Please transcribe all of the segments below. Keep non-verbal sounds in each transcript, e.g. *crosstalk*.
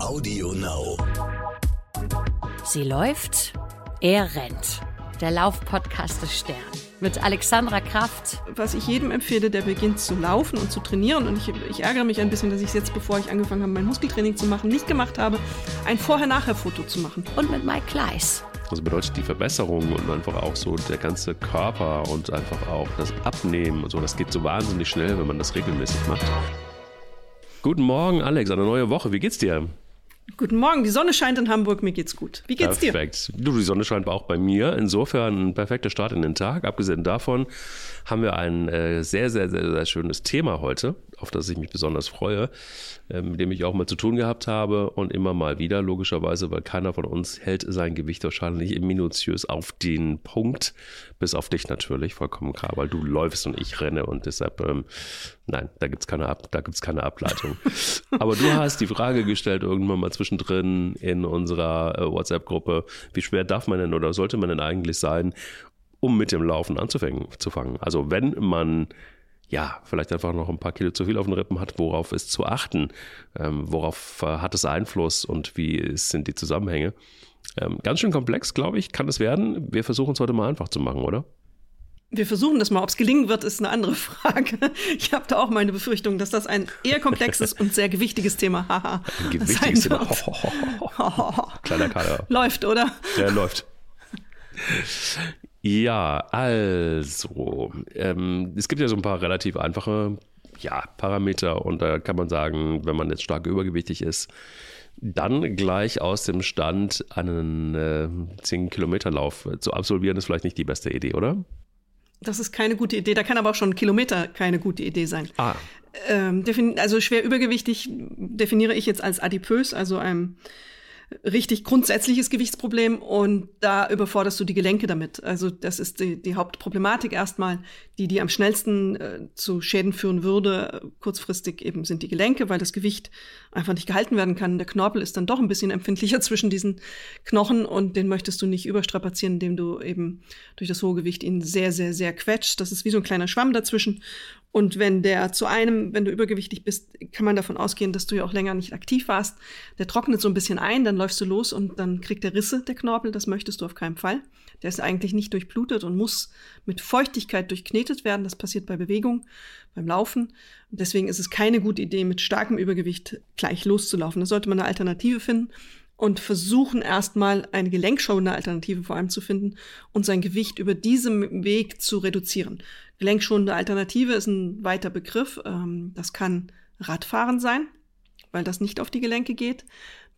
Audio Now. Sie läuft, er rennt. Der Laufpodcast des Stern. Mit Alexandra Kraft. Was ich jedem empfehle, der beginnt zu laufen und zu trainieren, und ich, ich ärgere mich ein bisschen, dass ich es jetzt, bevor ich angefangen habe, mein Muskeltraining zu machen, nicht gemacht habe, ein Vorher-Nachher-Foto zu machen. Und mit Mike Kleiss. Das bedeutet die Verbesserung und einfach auch so der ganze Körper und einfach auch das Abnehmen und so. Das geht so wahnsinnig schnell, wenn man das regelmäßig macht. Guten Morgen, Alex, eine neue Woche. Wie geht's dir? Guten Morgen, die Sonne scheint in Hamburg, mir geht's gut. Wie geht's dir? Perfekt. Du, die Sonne scheint auch bei mir. Insofern ein perfekter Start in den Tag. Abgesehen davon haben wir ein äh, sehr, sehr, sehr, sehr schönes Thema heute, auf das ich mich besonders freue, äh, mit dem ich auch mal zu tun gehabt habe und immer mal wieder, logischerweise, weil keiner von uns hält sein Gewicht wahrscheinlich minutiös auf den Punkt, bis auf dich natürlich, vollkommen klar, weil du läufst und ich renne und deshalb, ähm, nein, da gibt's keine, Ab da gibt's keine Ableitung. *laughs* Aber du hast die Frage gestellt irgendwann mal zwischendrin in unserer äh, WhatsApp-Gruppe, wie schwer darf man denn oder sollte man denn eigentlich sein, um mit dem Laufen anzufangen. Zu fangen. Also wenn man ja, vielleicht einfach noch ein paar Kilo zu viel auf den Rippen hat, worauf ist zu achten? Ähm, worauf äh, hat es Einfluss und wie sind die Zusammenhänge? Ähm, ganz schön komplex, glaube ich, kann es werden. Wir versuchen es heute mal einfach zu machen, oder? Wir versuchen das mal. Ob es gelingen wird, ist eine andere *laughs* Frage. Ich habe da auch meine Befürchtung, dass das ein eher komplexes und sehr gewichtiges Thema haha, ein gewichtiges Thema. *laughs* Kleiner Kader. Läuft, oder? Der läuft. Ja, also, ähm, es gibt ja so ein paar relativ einfache ja, Parameter und da kann man sagen, wenn man jetzt stark übergewichtig ist, dann gleich aus dem Stand einen äh, 10-Kilometer-Lauf zu absolvieren, ist vielleicht nicht die beste Idee, oder? Das ist keine gute Idee. Da kann aber auch schon ein Kilometer keine gute Idee sein. Ah. Ähm, also schwer übergewichtig definiere ich jetzt als adipös, also einem richtig grundsätzliches Gewichtsproblem und da überforderst du die Gelenke damit. Also das ist die, die Hauptproblematik erstmal, die die am schnellsten äh, zu Schäden führen würde. Kurzfristig eben sind die Gelenke, weil das Gewicht einfach nicht gehalten werden kann. Der Knorpel ist dann doch ein bisschen empfindlicher *laughs* zwischen diesen Knochen und den möchtest du nicht überstrapazieren, indem du eben durch das hohe Gewicht ihn sehr, sehr, sehr quetscht. Das ist wie so ein kleiner Schwamm dazwischen und wenn der zu einem, wenn du übergewichtig bist, kann man davon ausgehen, dass du ja auch länger nicht aktiv warst. Der trocknet so ein bisschen ein, dann läufst du los und dann kriegt der Risse, der Knorpel. Das möchtest du auf keinen Fall. Der ist eigentlich nicht durchblutet und muss mit Feuchtigkeit durchknetet werden. Das passiert bei Bewegung, beim Laufen. Und deswegen ist es keine gute Idee, mit starkem Übergewicht gleich loszulaufen. Da sollte man eine Alternative finden und versuchen erstmal eine gelenkschonende Alternative vor allem zu finden und sein Gewicht über diesem Weg zu reduzieren. Gelenkschonende Alternative ist ein weiter Begriff. Ähm, das kann Radfahren sein, weil das nicht auf die Gelenke geht.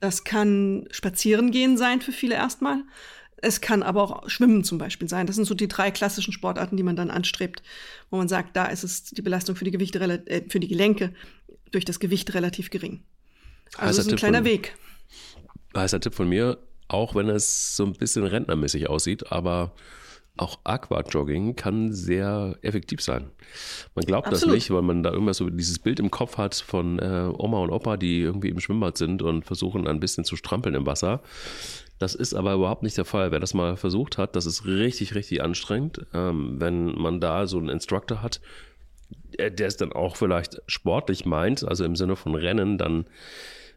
Das kann Spazierengehen sein für viele erstmal. Es kann aber auch Schwimmen zum Beispiel sein. Das sind so die drei klassischen Sportarten, die man dann anstrebt, wo man sagt, da ist es die Belastung für die Gewichte, äh, für die Gelenke durch das Gewicht relativ gering. Also das ist ein kleiner Weg. Heißer Tipp von mir, auch wenn es so ein bisschen rentnermäßig aussieht, aber auch Aquajogging kann sehr effektiv sein. Man glaubt Absolut. das nicht, weil man da immer so dieses Bild im Kopf hat von äh, Oma und Opa, die irgendwie im Schwimmbad sind und versuchen ein bisschen zu strampeln im Wasser. Das ist aber überhaupt nicht der Fall. Wer das mal versucht hat, das ist richtig, richtig anstrengend. Ähm, wenn man da so einen Instructor hat, der es dann auch vielleicht sportlich meint, also im Sinne von Rennen, dann äh,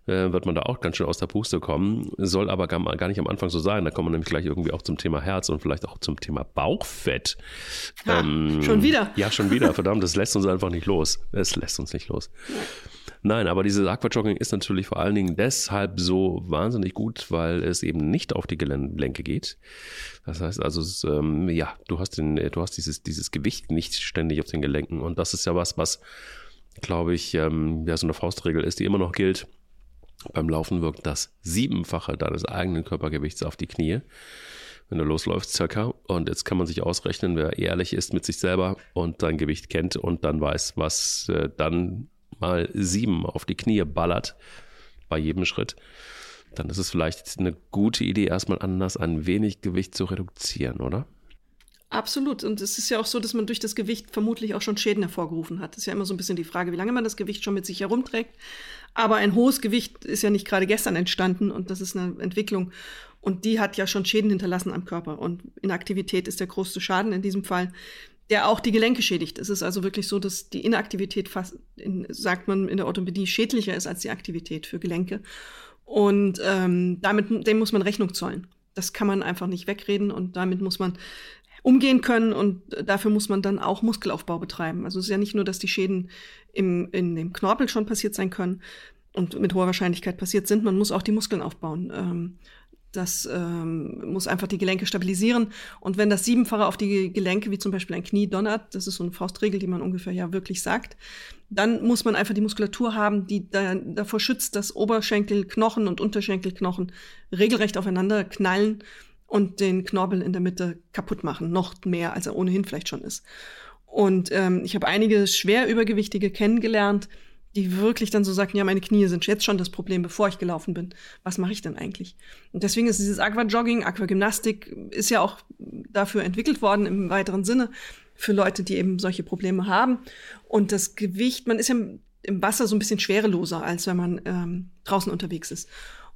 wird man da auch ganz schön aus der Puste kommen. Soll aber gar, gar, nicht am Anfang so sein. Da kommen wir nämlich gleich irgendwie auch zum Thema Herz und vielleicht auch zum Thema Bauchfett. Ha, ähm, schon wieder? Ja, schon wieder. Verdammt, das lässt uns einfach nicht los. Es lässt uns nicht los. Nein, aber dieses Aquajogging ist natürlich vor allen Dingen deshalb so wahnsinnig gut, weil es eben nicht auf die Gelenke geht. Das heißt also, es, ähm, ja, du hast, den, du hast dieses, dieses Gewicht nicht ständig auf den Gelenken. Und das ist ja was, was, glaube ich, ähm, ja, so eine Faustregel ist, die immer noch gilt beim Laufen wirkt das Siebenfache deines eigenen Körpergewichts auf die Knie, wenn du losläufst circa. Und jetzt kann man sich ausrechnen, wer ehrlich ist mit sich selber und sein Gewicht kennt und dann weiß, was äh, dann mal sieben auf die Knie ballert bei jedem Schritt, dann ist es vielleicht eine gute Idee, erstmal anders ein wenig Gewicht zu reduzieren, oder? Absolut. Und es ist ja auch so, dass man durch das Gewicht vermutlich auch schon Schäden hervorgerufen hat. Das ist ja immer so ein bisschen die Frage, wie lange man das Gewicht schon mit sich herumträgt. Aber ein hohes Gewicht ist ja nicht gerade gestern entstanden und das ist eine Entwicklung. Und die hat ja schon Schäden hinterlassen am Körper. Und Inaktivität ist der größte Schaden in diesem Fall, der auch die Gelenke schädigt. Es ist also wirklich so, dass die Inaktivität fast, in, sagt man in der Orthopädie, schädlicher ist als die Aktivität für Gelenke. Und ähm, damit, dem muss man Rechnung zollen. Das kann man einfach nicht wegreden und damit muss man umgehen können und dafür muss man dann auch Muskelaufbau betreiben. Also es ist ja nicht nur, dass die Schäden im, in dem Knorpel schon passiert sein können und mit hoher Wahrscheinlichkeit passiert sind, man muss auch die Muskeln aufbauen. Ähm, das ähm, muss einfach die Gelenke stabilisieren. Und wenn das Siebenfache auf die Gelenke, wie zum Beispiel ein Knie, donnert, das ist so eine Faustregel, die man ungefähr ja wirklich sagt, dann muss man einfach die Muskulatur haben, die da, davor schützt, dass Oberschenkelknochen und Unterschenkelknochen regelrecht aufeinander knallen und den Knorpel in der Mitte kaputt machen. Noch mehr, als er ohnehin vielleicht schon ist. Und ähm, ich habe einige schwer Übergewichtige kennengelernt, die wirklich dann so sagten, ja, meine Knie sind jetzt schon das Problem, bevor ich gelaufen bin. Was mache ich denn eigentlich? Und deswegen ist dieses Aquajogging, Aquagymnastik ist ja auch dafür entwickelt worden im weiteren Sinne für Leute, die eben solche Probleme haben. Und das Gewicht, man ist ja im Wasser so ein bisschen schwereloser, als wenn man ähm, draußen unterwegs ist.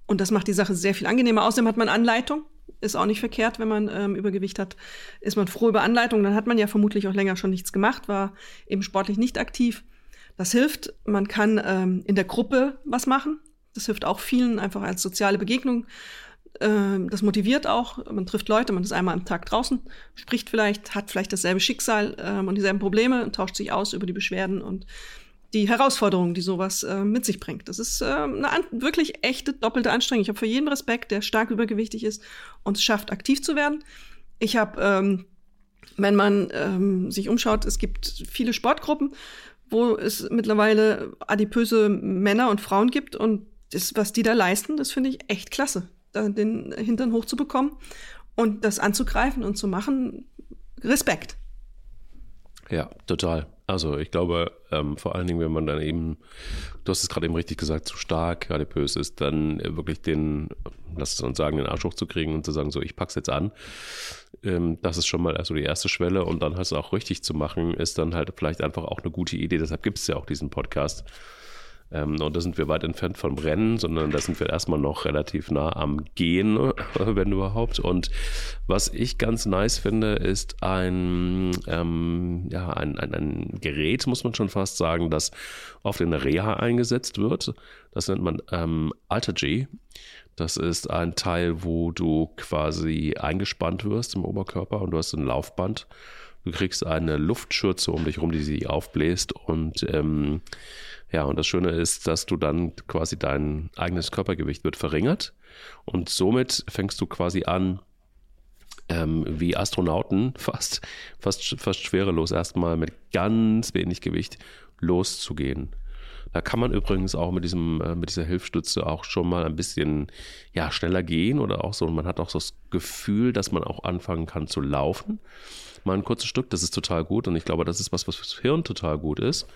Und das macht die Sache sehr viel angenehmer. Außerdem hat man Anleitung. Ist auch nicht verkehrt, wenn man ähm, Übergewicht hat. Ist man froh über Anleitung, dann hat man ja vermutlich auch länger schon nichts gemacht, war eben sportlich nicht aktiv. Das hilft. Man kann ähm, in der Gruppe was machen. Das hilft auch vielen einfach als soziale Begegnung. Ähm, das motiviert auch. Man trifft Leute, man ist einmal am Tag draußen, spricht vielleicht, hat vielleicht dasselbe Schicksal ähm, und dieselben Probleme, tauscht sich aus über die Beschwerden und die Herausforderungen, die sowas äh, mit sich bringt. Das ist äh, eine wirklich echte doppelte Anstrengung. Ich habe für jeden Respekt, der stark übergewichtig ist und es schafft, aktiv zu werden. Ich habe, ähm, wenn man ähm, sich umschaut, es gibt viele Sportgruppen, wo es mittlerweile adipöse Männer und Frauen gibt und das, was die da leisten, das finde ich echt klasse, da den Hintern hochzubekommen und das anzugreifen und zu machen. Respekt. Ja, total. Also ich glaube, ähm, vor allen Dingen, wenn man dann eben, du hast es gerade eben richtig gesagt, zu stark adipös ist, dann wirklich den, lass es uns sagen, den Arsch hochzukriegen und zu sagen, so, ich pack's jetzt an. Ähm, das ist schon mal also die erste Schwelle und dann halt auch richtig zu machen, ist dann halt vielleicht einfach auch eine gute Idee. Deshalb gibt es ja auch diesen Podcast. Ähm, und da sind wir weit entfernt vom Rennen, sondern da sind wir erstmal noch relativ nah am Gehen, *laughs* wenn überhaupt. Und was ich ganz nice finde, ist ein, ähm, ja, ein, ein, ein Gerät, muss man schon fast sagen, das oft in Reha eingesetzt wird. Das nennt man ähm, Altergy. Das ist ein Teil, wo du quasi eingespannt wirst im Oberkörper und du hast ein Laufband. Du kriegst eine Luftschürze um dich rum, die sie aufbläst und ähm, ja, und das Schöne ist, dass du dann quasi dein eigenes Körpergewicht wird verringert und somit fängst du quasi an, ähm, wie Astronauten *laughs* fast, fast, fast schwerelos erstmal mit ganz wenig Gewicht loszugehen. Da kann man übrigens auch mit diesem, äh, mit dieser Hilfsstütze auch schon mal ein bisschen, ja, schneller gehen oder auch so. Man hat auch so das Gefühl, dass man auch anfangen kann zu laufen. Mal ein kurzes Stück, das ist total gut. Und ich glaube, das ist was, was fürs Hirn total gut ist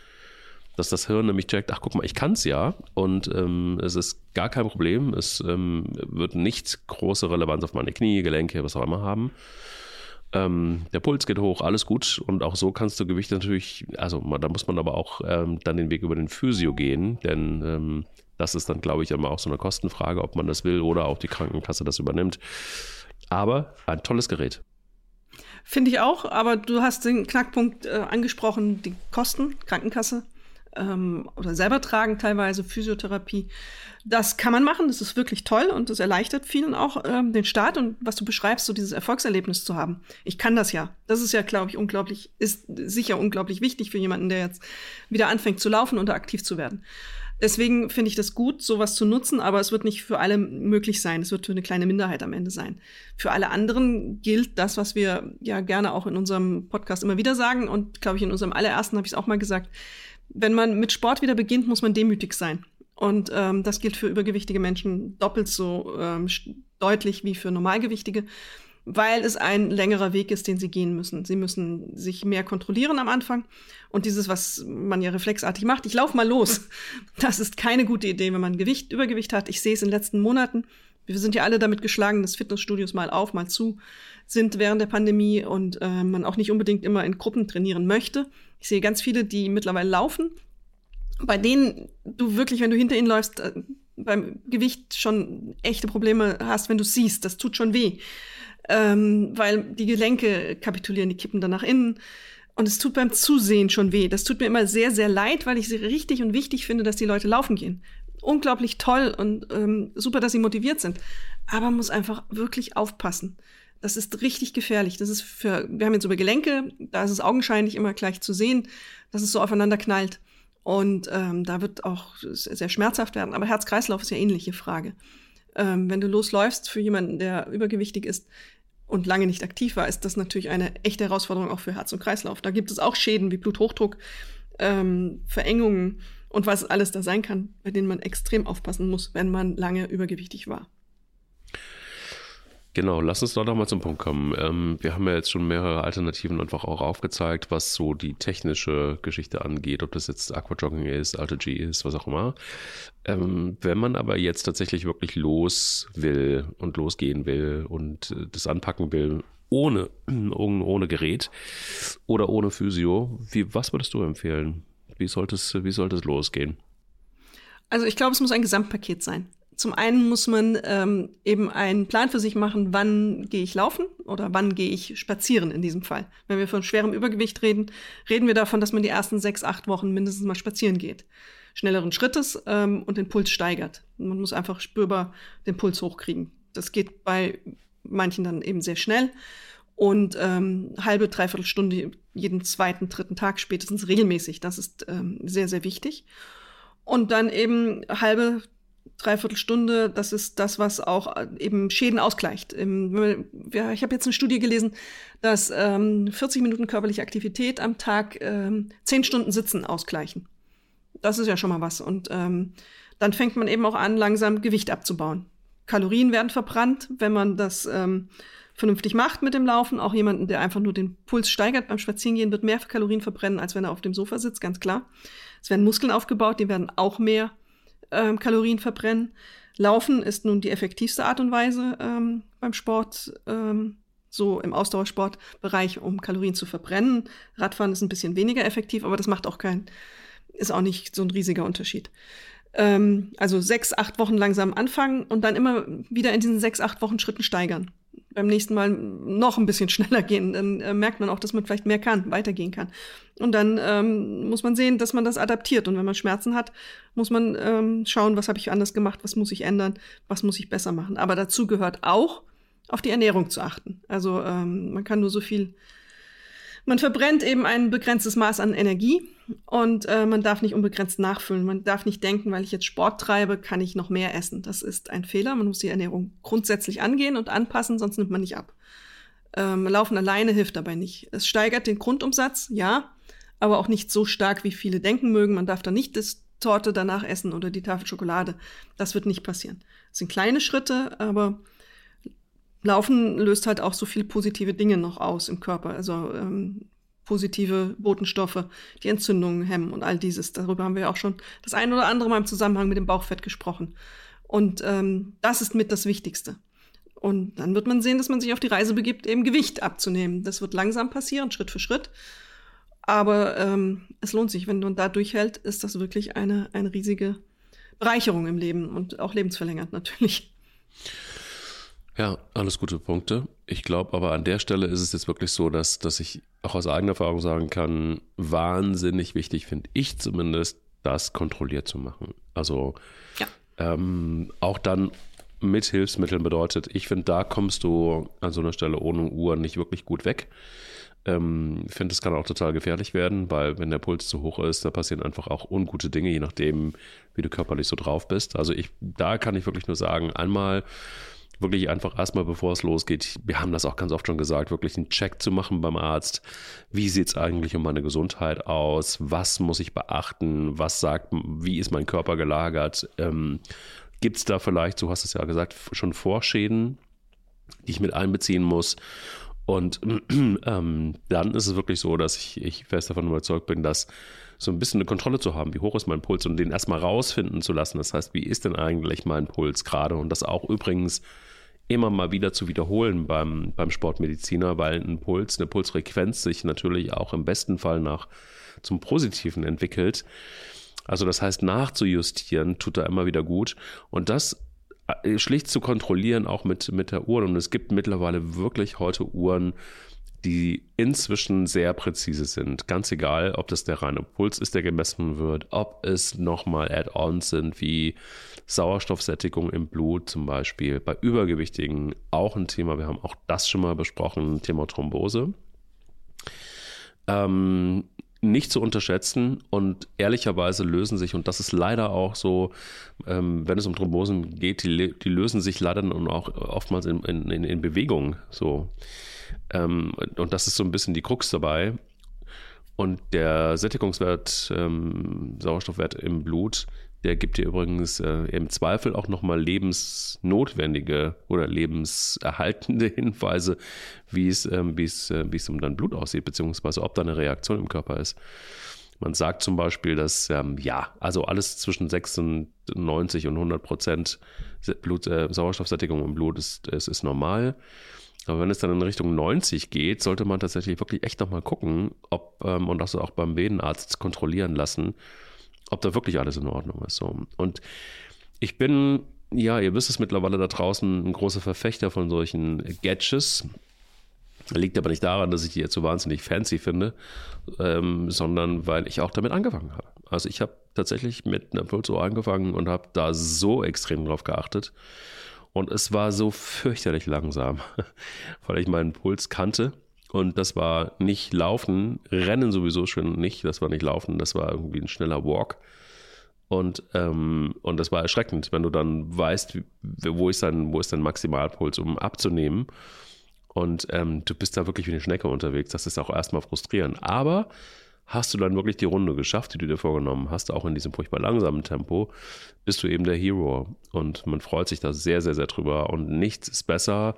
dass das Hirn nämlich checkt, ach guck mal, ich kann es ja und ähm, es ist gar kein Problem, es ähm, wird nicht große Relevanz auf meine Knie, Gelenke, was auch immer haben. Ähm, der Puls geht hoch, alles gut und auch so kannst du Gewicht natürlich, also da muss man aber auch ähm, dann den Weg über den Physio gehen, denn ähm, das ist dann, glaube ich, immer auch so eine Kostenfrage, ob man das will oder auch die Krankenkasse das übernimmt. Aber ein tolles Gerät. Finde ich auch, aber du hast den Knackpunkt äh, angesprochen, die Kosten, Krankenkasse ähm, oder selber tragen teilweise, Physiotherapie. Das kann man machen, das ist wirklich toll und das erleichtert vielen auch ähm, den Start und was du beschreibst, so dieses Erfolgserlebnis zu haben. Ich kann das ja. Das ist ja, glaube ich, unglaublich, ist sicher unglaublich wichtig für jemanden, der jetzt wieder anfängt zu laufen und aktiv zu werden. Deswegen finde ich das gut, sowas zu nutzen, aber es wird nicht für alle möglich sein. Es wird für eine kleine Minderheit am Ende sein. Für alle anderen gilt das, was wir ja gerne auch in unserem Podcast immer wieder sagen und glaube ich in unserem allerersten habe ich es auch mal gesagt wenn man mit Sport wieder beginnt, muss man demütig sein. Und ähm, das gilt für übergewichtige Menschen doppelt so ähm, deutlich wie für Normalgewichtige, weil es ein längerer Weg ist, den sie gehen müssen. Sie müssen sich mehr kontrollieren am Anfang. Und dieses, was man ja reflexartig macht, ich laufe mal los, *laughs* das ist keine gute Idee, wenn man Gewicht, Übergewicht hat. Ich sehe es in den letzten Monaten. Wir sind ja alle damit geschlagen, dass Fitnessstudios mal auf, mal zu sind während der Pandemie und äh, man auch nicht unbedingt immer in Gruppen trainieren möchte. Ich sehe ganz viele, die mittlerweile laufen, bei denen du wirklich, wenn du hinter ihnen läufst, äh, beim Gewicht schon echte Probleme hast, wenn du siehst. Das tut schon weh. Ähm, weil die Gelenke kapitulieren, die kippen dann nach innen. Und es tut beim Zusehen schon weh. Das tut mir immer sehr, sehr leid, weil ich es richtig und wichtig finde, dass die Leute laufen gehen. unglaublich toll und ähm, super, dass sie motiviert sind. Aber man muss einfach wirklich aufpassen. Das ist richtig gefährlich. Das ist für, wir haben jetzt über Gelenke, da ist es augenscheinlich immer gleich zu sehen, dass es so aufeinander knallt. Und ähm, da wird auch sehr schmerzhaft werden. Aber Herz-Kreislauf ist ja ähnliche Frage. Ähm, wenn du losläufst für jemanden, der übergewichtig ist und lange nicht aktiv war, ist das natürlich eine echte Herausforderung auch für Herz und Kreislauf. Da gibt es auch Schäden wie Bluthochdruck, ähm, Verengungen und was alles da sein kann, bei denen man extrem aufpassen muss, wenn man lange übergewichtig war. Genau, lass uns doch noch mal zum Punkt kommen. Ähm, wir haben ja jetzt schon mehrere Alternativen einfach auch aufgezeigt, was so die technische Geschichte angeht, ob das jetzt Aquajogging ist, Alter G ist, was auch immer. Ähm, wenn man aber jetzt tatsächlich wirklich los will und losgehen will und äh, das anpacken will, *clears throat* ohne, ohne Gerät oder ohne Physio, wie, was würdest du empfehlen? Wie sollte es, wie sollte es losgehen? Also ich glaube, es muss ein Gesamtpaket sein. Zum einen muss man ähm, eben einen Plan für sich machen, wann gehe ich laufen oder wann gehe ich spazieren in diesem Fall. Wenn wir von schwerem Übergewicht reden, reden wir davon, dass man die ersten sechs, acht Wochen mindestens mal spazieren geht. Schnelleren Schrittes ähm, und den Puls steigert. Man muss einfach spürbar den Puls hochkriegen. Das geht bei manchen dann eben sehr schnell. Und ähm, halbe, dreiviertel Stunde jeden zweiten, dritten Tag spätestens regelmäßig. Das ist ähm, sehr, sehr wichtig. Und dann eben halbe, dreiviertel Stunde, das ist das, was auch äh, eben Schäden ausgleicht. Ähm, ich habe jetzt eine Studie gelesen, dass ähm, 40 Minuten körperliche Aktivität am Tag ähm, 10 Stunden Sitzen ausgleichen. Das ist ja schon mal was. Und ähm, dann fängt man eben auch an, langsam Gewicht abzubauen. Kalorien werden verbrannt, wenn man das ähm, vernünftig macht mit dem Laufen. Auch jemanden, der einfach nur den Puls steigert beim Spazierengehen, wird mehr Kalorien verbrennen, als wenn er auf dem Sofa sitzt, ganz klar. Es werden Muskeln aufgebaut, die werden auch mehr ähm, Kalorien verbrennen. Laufen ist nun die effektivste Art und Weise ähm, beim Sport, ähm, so im Ausdauersportbereich, um Kalorien zu verbrennen. Radfahren ist ein bisschen weniger effektiv, aber das macht auch kein, ist auch nicht so ein riesiger Unterschied. Ähm, also sechs, acht Wochen langsam anfangen und dann immer wieder in diesen sechs, acht Wochen Schritten steigern beim nächsten Mal noch ein bisschen *laughs* schneller gehen. Dann äh, merkt man auch, dass man vielleicht mehr kann, weitergehen kann. Und dann ähm, muss man sehen, dass man das adaptiert. Und wenn man Schmerzen hat, muss man ähm, schauen, was habe ich anders gemacht, was muss ich ändern, was muss ich besser machen. Aber dazu gehört auch, auf die Ernährung zu achten. Also ähm, man kann nur so viel man verbrennt eben ein begrenztes Maß an Energie und äh, man darf nicht unbegrenzt nachfüllen. Man darf nicht denken, weil ich jetzt Sport treibe, kann ich noch mehr essen. Das ist ein Fehler. Man muss die Ernährung grundsätzlich angehen und anpassen, sonst nimmt man nicht ab. Ähm, Laufen alleine hilft dabei nicht. Es steigert den Grundumsatz, ja, aber auch nicht so stark, wie viele denken mögen. Man darf da nicht das Torte danach essen oder die Tafel Schokolade. Das wird nicht passieren. Das sind kleine Schritte, aber Laufen löst halt auch so viel positive Dinge noch aus im Körper. Also ähm, positive Botenstoffe, die Entzündungen hemmen und all dieses. Darüber haben wir ja auch schon das ein oder andere Mal im Zusammenhang mit dem Bauchfett gesprochen. Und ähm, das ist mit das Wichtigste. Und dann wird man sehen, dass man sich auf die Reise begibt, eben Gewicht abzunehmen. Das wird langsam passieren, Schritt für Schritt. Aber ähm, es lohnt sich, wenn man da durchhält, ist das wirklich eine, eine riesige Bereicherung im Leben und auch lebensverlängert natürlich. Ja, alles gute Punkte. Ich glaube aber an der Stelle ist es jetzt wirklich so, dass, dass ich auch aus eigener Erfahrung sagen kann, wahnsinnig wichtig finde ich zumindest, das kontrolliert zu machen. Also ja. ähm, auch dann mit Hilfsmitteln bedeutet, ich finde, da kommst du an so einer Stelle ohne Uhr nicht wirklich gut weg. Ähm, ich finde, es kann auch total gefährlich werden, weil wenn der Puls zu hoch ist, da passieren einfach auch ungute Dinge, je nachdem, wie du körperlich so drauf bist. Also ich, da kann ich wirklich nur sagen, einmal wirklich einfach erstmal, bevor es losgeht, wir haben das auch ganz oft schon gesagt, wirklich einen Check zu machen beim Arzt. Wie sieht es eigentlich um meine Gesundheit aus? Was muss ich beachten? Was sagt, wie ist mein Körper gelagert? Ähm, Gibt es da vielleicht, so hast du es ja gesagt, schon Vorschäden, die ich mit einbeziehen muss? Und *clears throat* ähm, dann ist es wirklich so, dass ich, ich fest davon überzeugt bin, dass so ein bisschen eine Kontrolle zu haben, wie hoch ist mein Puls und den erstmal rausfinden zu lassen. Das heißt, wie ist denn eigentlich mein Puls gerade? Und das auch übrigens immer mal wieder zu wiederholen beim, beim Sportmediziner, weil ein Puls, eine Pulsfrequenz sich natürlich auch im besten Fall nach zum Positiven entwickelt. Also das heißt, nachzujustieren tut da immer wieder gut. Und das äh, schlicht zu kontrollieren, auch mit, mit der Uhr. Und es gibt mittlerweile wirklich heute Uhren, die inzwischen sehr präzise sind. Ganz egal, ob das der reine Puls ist, der gemessen wird, ob es nochmal Add-ons sind wie Sauerstoffsättigung im Blut zum Beispiel. Bei Übergewichtigen auch ein Thema. Wir haben auch das schon mal besprochen, Thema Thrombose. Ähm, nicht zu unterschätzen und ehrlicherweise lösen sich, und das ist leider auch so, ähm, wenn es um Thrombosen geht, die, die, lösen sich leider dann auch oftmals in, in, in Bewegung. So. Ähm, und das ist so ein bisschen die Krux dabei. Und der Sättigungswert, ähm, Sauerstoffwert im Blut, der gibt dir übrigens äh, im Zweifel auch nochmal lebensnotwendige oder lebenserhaltende *laughs* Hinweise, wie es, ähm, es, äh, um dein Blut aussieht, beziehungsweise ob da eine Reaktion im Körper ist. Man sagt zum Beispiel, dass ähm, ja, also alles zwischen 96 und 100 Prozent Blut, äh, Sauerstoffsättigung im Blut ist, ist, ist normal. Aber wenn es dann in Richtung 90 geht, sollte man tatsächlich wirklich echt nochmal gucken, ob, ähm, und das auch beim Venenarzt kontrollieren lassen, ob da wirklich alles in Ordnung ist. So. Und ich bin, ja, ihr wisst es mittlerweile da draußen, ein großer Verfechter von solchen Gadgets. Liegt aber nicht daran, dass ich die jetzt so wahnsinnig fancy finde, ähm, sondern weil ich auch damit angefangen habe. Also ich habe tatsächlich mit einer Pulsuhr angefangen und habe da so extrem drauf geachtet. Und es war so fürchterlich langsam, *laughs* weil ich meinen Puls kannte und das war nicht Laufen, Rennen sowieso schon nicht, das war nicht Laufen, das war irgendwie ein schneller Walk. Und, ähm, und das war erschreckend, wenn du dann weißt, wo ist dein, wo ist dein Maximalpuls, um abzunehmen. Und ähm, du bist da wirklich wie eine Schnecke unterwegs. Das ist auch erstmal frustrierend. Aber hast du dann wirklich die Runde geschafft, die du dir vorgenommen hast, auch in diesem furchtbar langsamen Tempo, bist du eben der Hero. Und man freut sich da sehr, sehr, sehr drüber. Und nichts ist besser,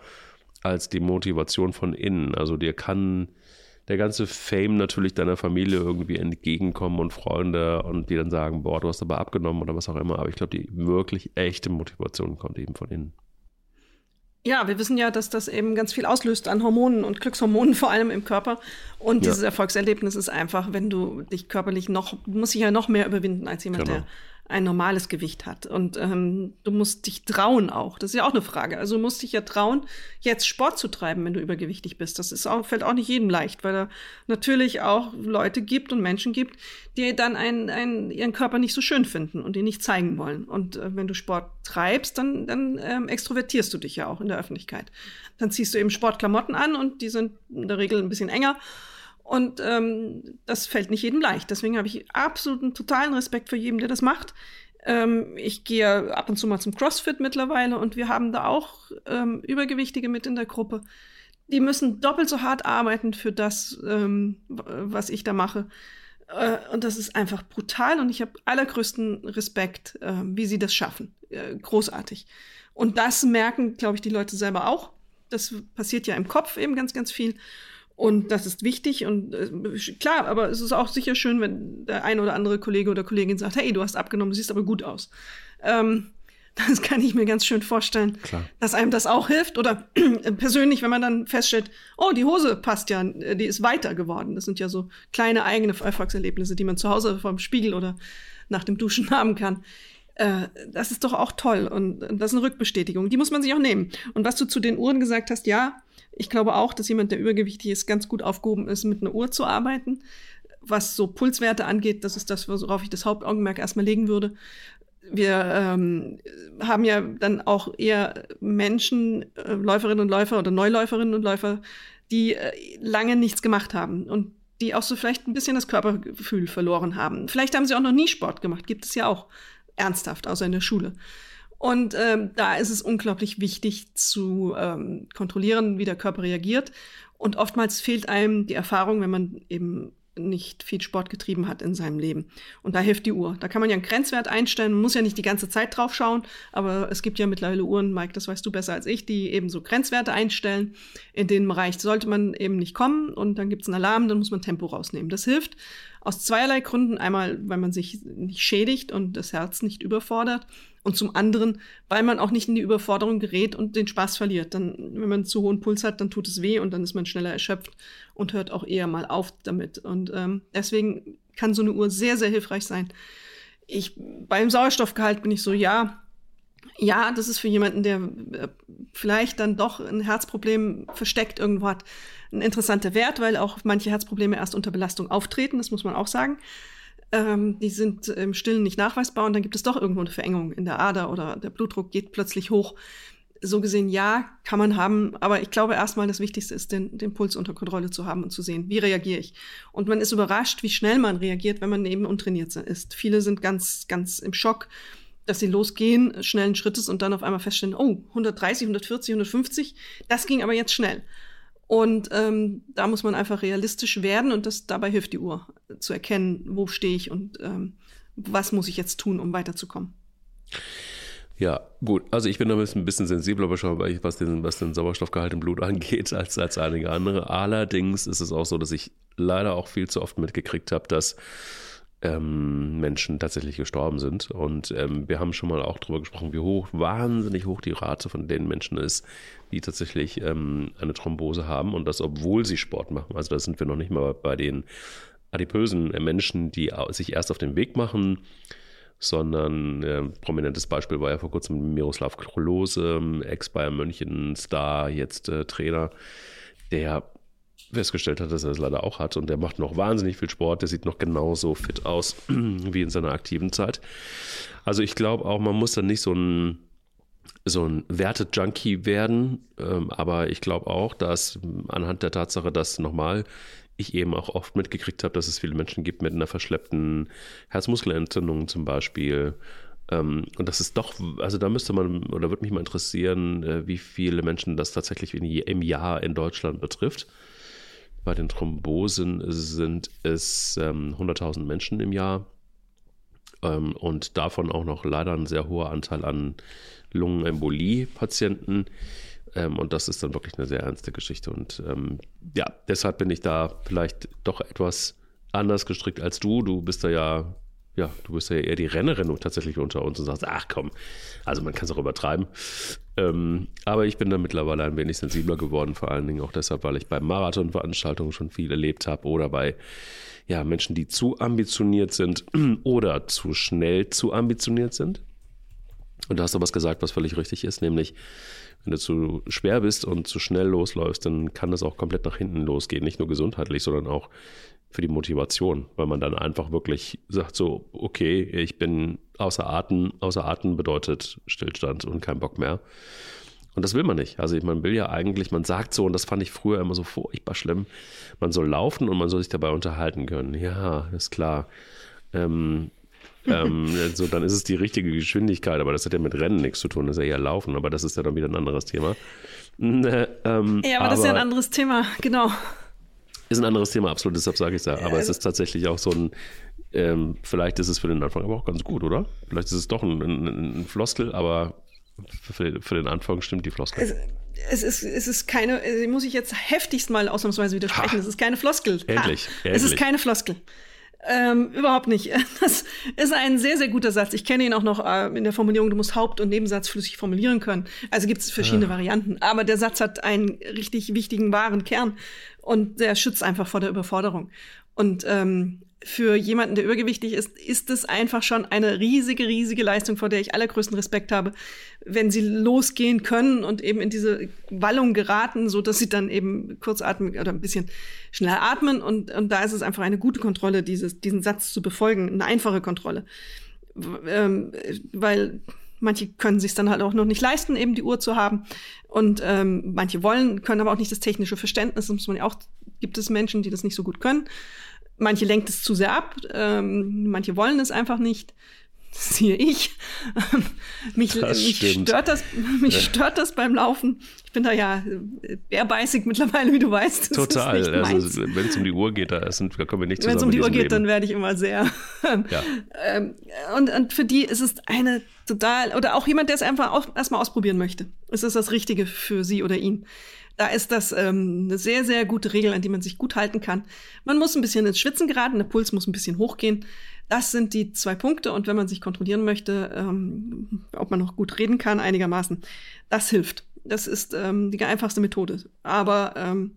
als die Motivation von innen. Also dir kann der ganze Fame natürlich deiner Familie irgendwie entgegenkommen und Freunde und die dann sagen, boah, du hast aber abgenommen oder was auch immer. Aber ich glaube, die wirklich echte Motivation kommt eben von innen. Ja, wir wissen ja, dass das eben ganz viel auslöst an Hormonen und Glückshormonen *laughs* vor allem im Körper. Und dieses ja. Erfolgserlebnis ist einfach, wenn du dich körperlich noch, du musst dich ja noch mehr überwinden als jemand, genau. der ein normales Gewicht hat. Und ähm, du musst dich trauen auch. Das ist ja auch eine Frage. Also du musst dich ja trauen, jetzt Sport zu treiben, wenn du übergewichtig bist. Das ist auch, fällt auch nicht jedem leicht, weil da natürlich auch Leute gibt und Menschen gibt, die dann einen, einen, ihren Körper nicht so schön finden und ihn nicht zeigen wollen. Und äh, wenn du Sport treibst, dann, dann ähm, extrovertierst du dich ja auch in der Öffentlichkeit. Dann ziehst du eben Sportklamotten an und die sind in der Regel ein bisschen enger und ähm, das fällt nicht jedem leicht. Deswegen habe ich absoluten totalen Respekt für jeden, der das macht. Ähm, ich gehe ab und zu mal zum CrossFit mittlerweile und wir haben da auch ähm, Übergewichtige mit in der Gruppe. Die müssen doppelt so hart arbeiten für das, ähm, was ich da mache. Äh, und das ist einfach brutal und ich habe allergrößten Respekt, äh, wie sie das schaffen. Äh, großartig. Und das merken, glaube ich, die Leute selber auch. Das passiert ja im Kopf eben ganz, ganz viel. Und das ist wichtig und äh, klar, aber es ist auch sicher schön, wenn der ein oder andere Kollege oder Kollegin sagt, hey, du hast abgenommen, du siehst aber gut aus. Ähm, *laughs* das kann ich mir ganz schön vorstellen, klar. dass einem das auch hilft. Oder *clears throat* persönlich, wenn man dann feststellt, oh, die Hose passt ja, die ist weiter geworden. Das sind ja so kleine eigene Erfolgserlebnisse, die man zu Hause vor dem Spiegel oder nach dem Duschen *laughs* haben kann. Äh, das ist doch auch toll und das ist eine Rückbestätigung. Die muss man sich auch nehmen. Und was du zu den Uhren gesagt hast, ja, ich glaube auch, dass jemand, der übergewichtig ist, ganz gut aufgehoben ist, mit einer Uhr zu arbeiten. Was so Pulswerte angeht, das ist das, worauf ich das Hauptaugenmerk erstmal legen würde. Wir ähm, haben ja dann auch eher Menschen, äh, Läuferinnen und Läufer oder Neuläuferinnen und Läufer, die äh, lange nichts gemacht haben und die auch so vielleicht ein bisschen das Körpergefühl verloren haben. Vielleicht haben sie auch noch nie Sport gemacht, gibt es ja auch ernsthaft, außer in der Schule. Und ähm, da ist es unglaublich wichtig zu ähm, kontrollieren, wie der Körper reagiert. Und oftmals fehlt einem die Erfahrung, wenn man eben nicht viel Sport getrieben hat in seinem Leben. Und da hilft die Uhr. Da kann man ja einen Grenzwert einstellen. Man muss ja nicht die ganze Zeit drauf schauen, aber es gibt ja mittlerweile Uhren, Mike, das weißt du besser als ich, die eben so Grenzwerte einstellen. In den Bereich sollte man eben nicht kommen und dann gibt es einen Alarm, dann muss man Tempo rausnehmen. Das hilft aus zweierlei Gründen. Einmal, weil man sich nicht schädigt und das Herz nicht überfordert und zum anderen, weil man auch nicht in die Überforderung gerät und den Spaß verliert. Dann, wenn man zu hohen Puls hat, dann tut es weh und dann ist man schneller erschöpft und hört auch eher mal auf damit. Und ähm, deswegen kann so eine Uhr sehr, sehr hilfreich sein. Ich, beim Sauerstoffgehalt bin ich so, ja, Ja, das ist für jemanden, der äh, vielleicht dann doch ein Herzproblem versteckt irgendwo hat, ein interessanter Wert, weil auch manche Herzprobleme erst unter Belastung auftreten, das muss man auch sagen. Ähm, die sind im Stillen nicht nachweisbar und dann gibt es doch irgendwo eine Verengung in der Ader oder der Blutdruck geht plötzlich hoch. So gesehen, ja, kann man haben, aber ich glaube erstmal das Wichtigste ist, den, den Puls unter Kontrolle zu haben und zu sehen, wie reagiere ich. Und man ist überrascht, wie schnell man reagiert, wenn man eben untrainiert ist. Viele sind ganz, ganz im Schock dass sie losgehen, schnellen Schrittes und dann auf einmal feststellen, oh, 130, 140, 150, das ging aber jetzt schnell. Und ähm, da muss man einfach realistisch werden und das dabei hilft die Uhr zu erkennen, wo stehe ich und ähm, was muss ich jetzt tun, um weiterzukommen. Ja, gut. Also ich bin da ein bisschen sensibler was den, was den Sauerstoffgehalt im Blut *laughs* angeht, als, als einige andere. Allerdings ist es auch so, dass ich leider auch viel zu oft mitgekriegt habe, dass ähm, Menschen tatsächlich gestorben sind. Und ähm, wir haben schon mal auch darüber gesprochen, wie hoch, wahnsinnig hoch die Rate von den Menschen ist, die tatsächlich ähm, eine Thrombose haben und das, obwohl sie Sport machen. Also da sind wir noch nicht mal bei den adipösen Menschen, die sich erst auf den Weg machen, sondern äh, prominentes Beispiel war ja vor kurzem Miroslav Klose, Ex-Bayern München Star, jetzt äh, Trainer, der festgestellt hat, dass er es leider auch hat und der macht noch wahnsinnig viel Sport, der sieht noch genauso fit aus *clears throat* wie in seiner aktiven Zeit. Also ich glaube auch, man muss dann nicht so ein so ein Werte-Junkie werden. Ähm, aber ich glaube auch, dass anhand der Tatsache, dass nochmal ich eben auch oft mitgekriegt habe, dass es viele Menschen gibt mit einer verschleppten Herzmuskelentzündung zum Beispiel. Ähm, und das ist doch, also da müsste man, oder würde mich mal interessieren, äh, wie viele Menschen das tatsächlich im Jahr in Deutschland betrifft. Bei den Thrombosen sind es ähm, 100.000 Menschen im Jahr ähm, und davon auch noch leider ein sehr hoher Anteil an Lungenembolie-Patienten. Ähm, und das ist dann wirklich eine sehr ernste Geschichte. Und ähm, ja, deshalb bin ich da vielleicht doch etwas anders gestrickt als du. Du bist da ja, ja, du bist ja eher die Rennerin tatsächlich unter uns und sagst, ach komm, also man kann es auch übertreiben. Ähm, aber ich bin da mittlerweile ein wenig sensibler geworden, vor allen Dingen auch deshalb, weil ich bei Marathonveranstaltungen schon viel erlebt habe oder bei ja, Menschen, die zu ambitioniert sind *clears throat* oder zu schnell zu ambitioniert sind. Und da hast du was gesagt, was völlig richtig ist, nämlich wenn du zu schwer bist und zu schnell losläufst, dann kann das auch komplett nach hinten losgehen. Nicht nur gesundheitlich, sondern auch für die Motivation, weil man dann einfach wirklich sagt so, okay, ich bin außer Atem, außer Atem bedeutet Stillstand und kein Bock mehr. Und das will man nicht. Also man will ja eigentlich, man sagt so, und das fand ich früher immer so furchtbar schlimm, man soll laufen und man soll sich dabei unterhalten können. Ja, ist klar. Ähm, ähm, *laughs* so, dann ist es die richtige Geschwindigkeit, aber das hat ja mit Rennen nichts zu tun, das ist ja eher Laufen, aber das ist ja dann wieder ein anderes Thema. *laughs* Ähm, ja, aber, aber das ist ja ein anderes Thema, genau. Ist ein anderes Thema, absolut, deshalb sage ich es ja. Aber es ist tatsächlich auch so ein, ähm, vielleicht ist es für den Anfang aber auch ganz gut, oder? Vielleicht ist es doch ein, ein, ein Floskel, aber für, für, den Anfang stimmt die Floskel. Es, es, ist, es ist keine, muss ich jetzt heftigst mal ausnahmsweise widersprechen, es ist keine Floskel. Endlich, ha. endlich. Es ist keine Floskel. Ähm, überhaupt nicht. *laughs* Das ist ein sehr, sehr guter Satz. Ich kenne ihn auch noch äh, in der Formulierung, du musst Haupt- und Nebensatz flüssig formulieren können. Also gibt es verschiedene ja. Varianten. Aber der Satz hat einen richtig wichtigen, wahren Kern und der schützt einfach vor der Überforderung. Und ähm, für jemanden, der übergewichtig ist, ist es einfach schon eine riesige, riesige Leistung, vor der ich allergrößten Respekt habe, wenn sie losgehen können und eben in diese Wallung geraten, so dass sie dann eben kurzatmig oder ein bisschen schneller atmen. Und, und da ist es einfach eine gute Kontrolle, dieses, diesen Satz zu befolgen, eine einfache Kontrolle. Ähm, weil manche können sich dann halt auch noch nicht leisten, eben die Uhr zu haben. Und ähm, manche wollen, können aber auch nicht das technische Verständnis. Das muss man ja auch, gibt es Menschen, die das nicht so gut können. Manche lenkt es zu sehr ab, ähm, manche wollen es einfach nicht. *laughs* Siehe ich. *laughs* mich, mich stört das, *laughs* mich stört das beim Laufen. Ich bin da ja bärbeißig mittlerweile, wie du weißt. Total. Also, wenn es um die Uhr geht, da, sind, da kommen wir nicht zusammen. Wenn es um die Uhr geht, Leben. dann werde ich immer sehr. ja. Ähm, und, und für die ist es eine total, oder auch jemand, der es einfach auch erstmal ausprobieren möchte. Es ist das Richtige für sie oder ihn. Da ist das ähm, eine sehr, sehr gute Regel, an die man sich gut halten kann. Man muss ein bisschen ins Schwitzen geraten, der Puls muss ein bisschen hochgehen. Das sind die zwei Punkte. Und wenn man sich kontrollieren möchte, ähm, ob man noch gut reden kann, einigermaßen, das hilft. Das ist ähm, die einfachste Methode. Aber ähm,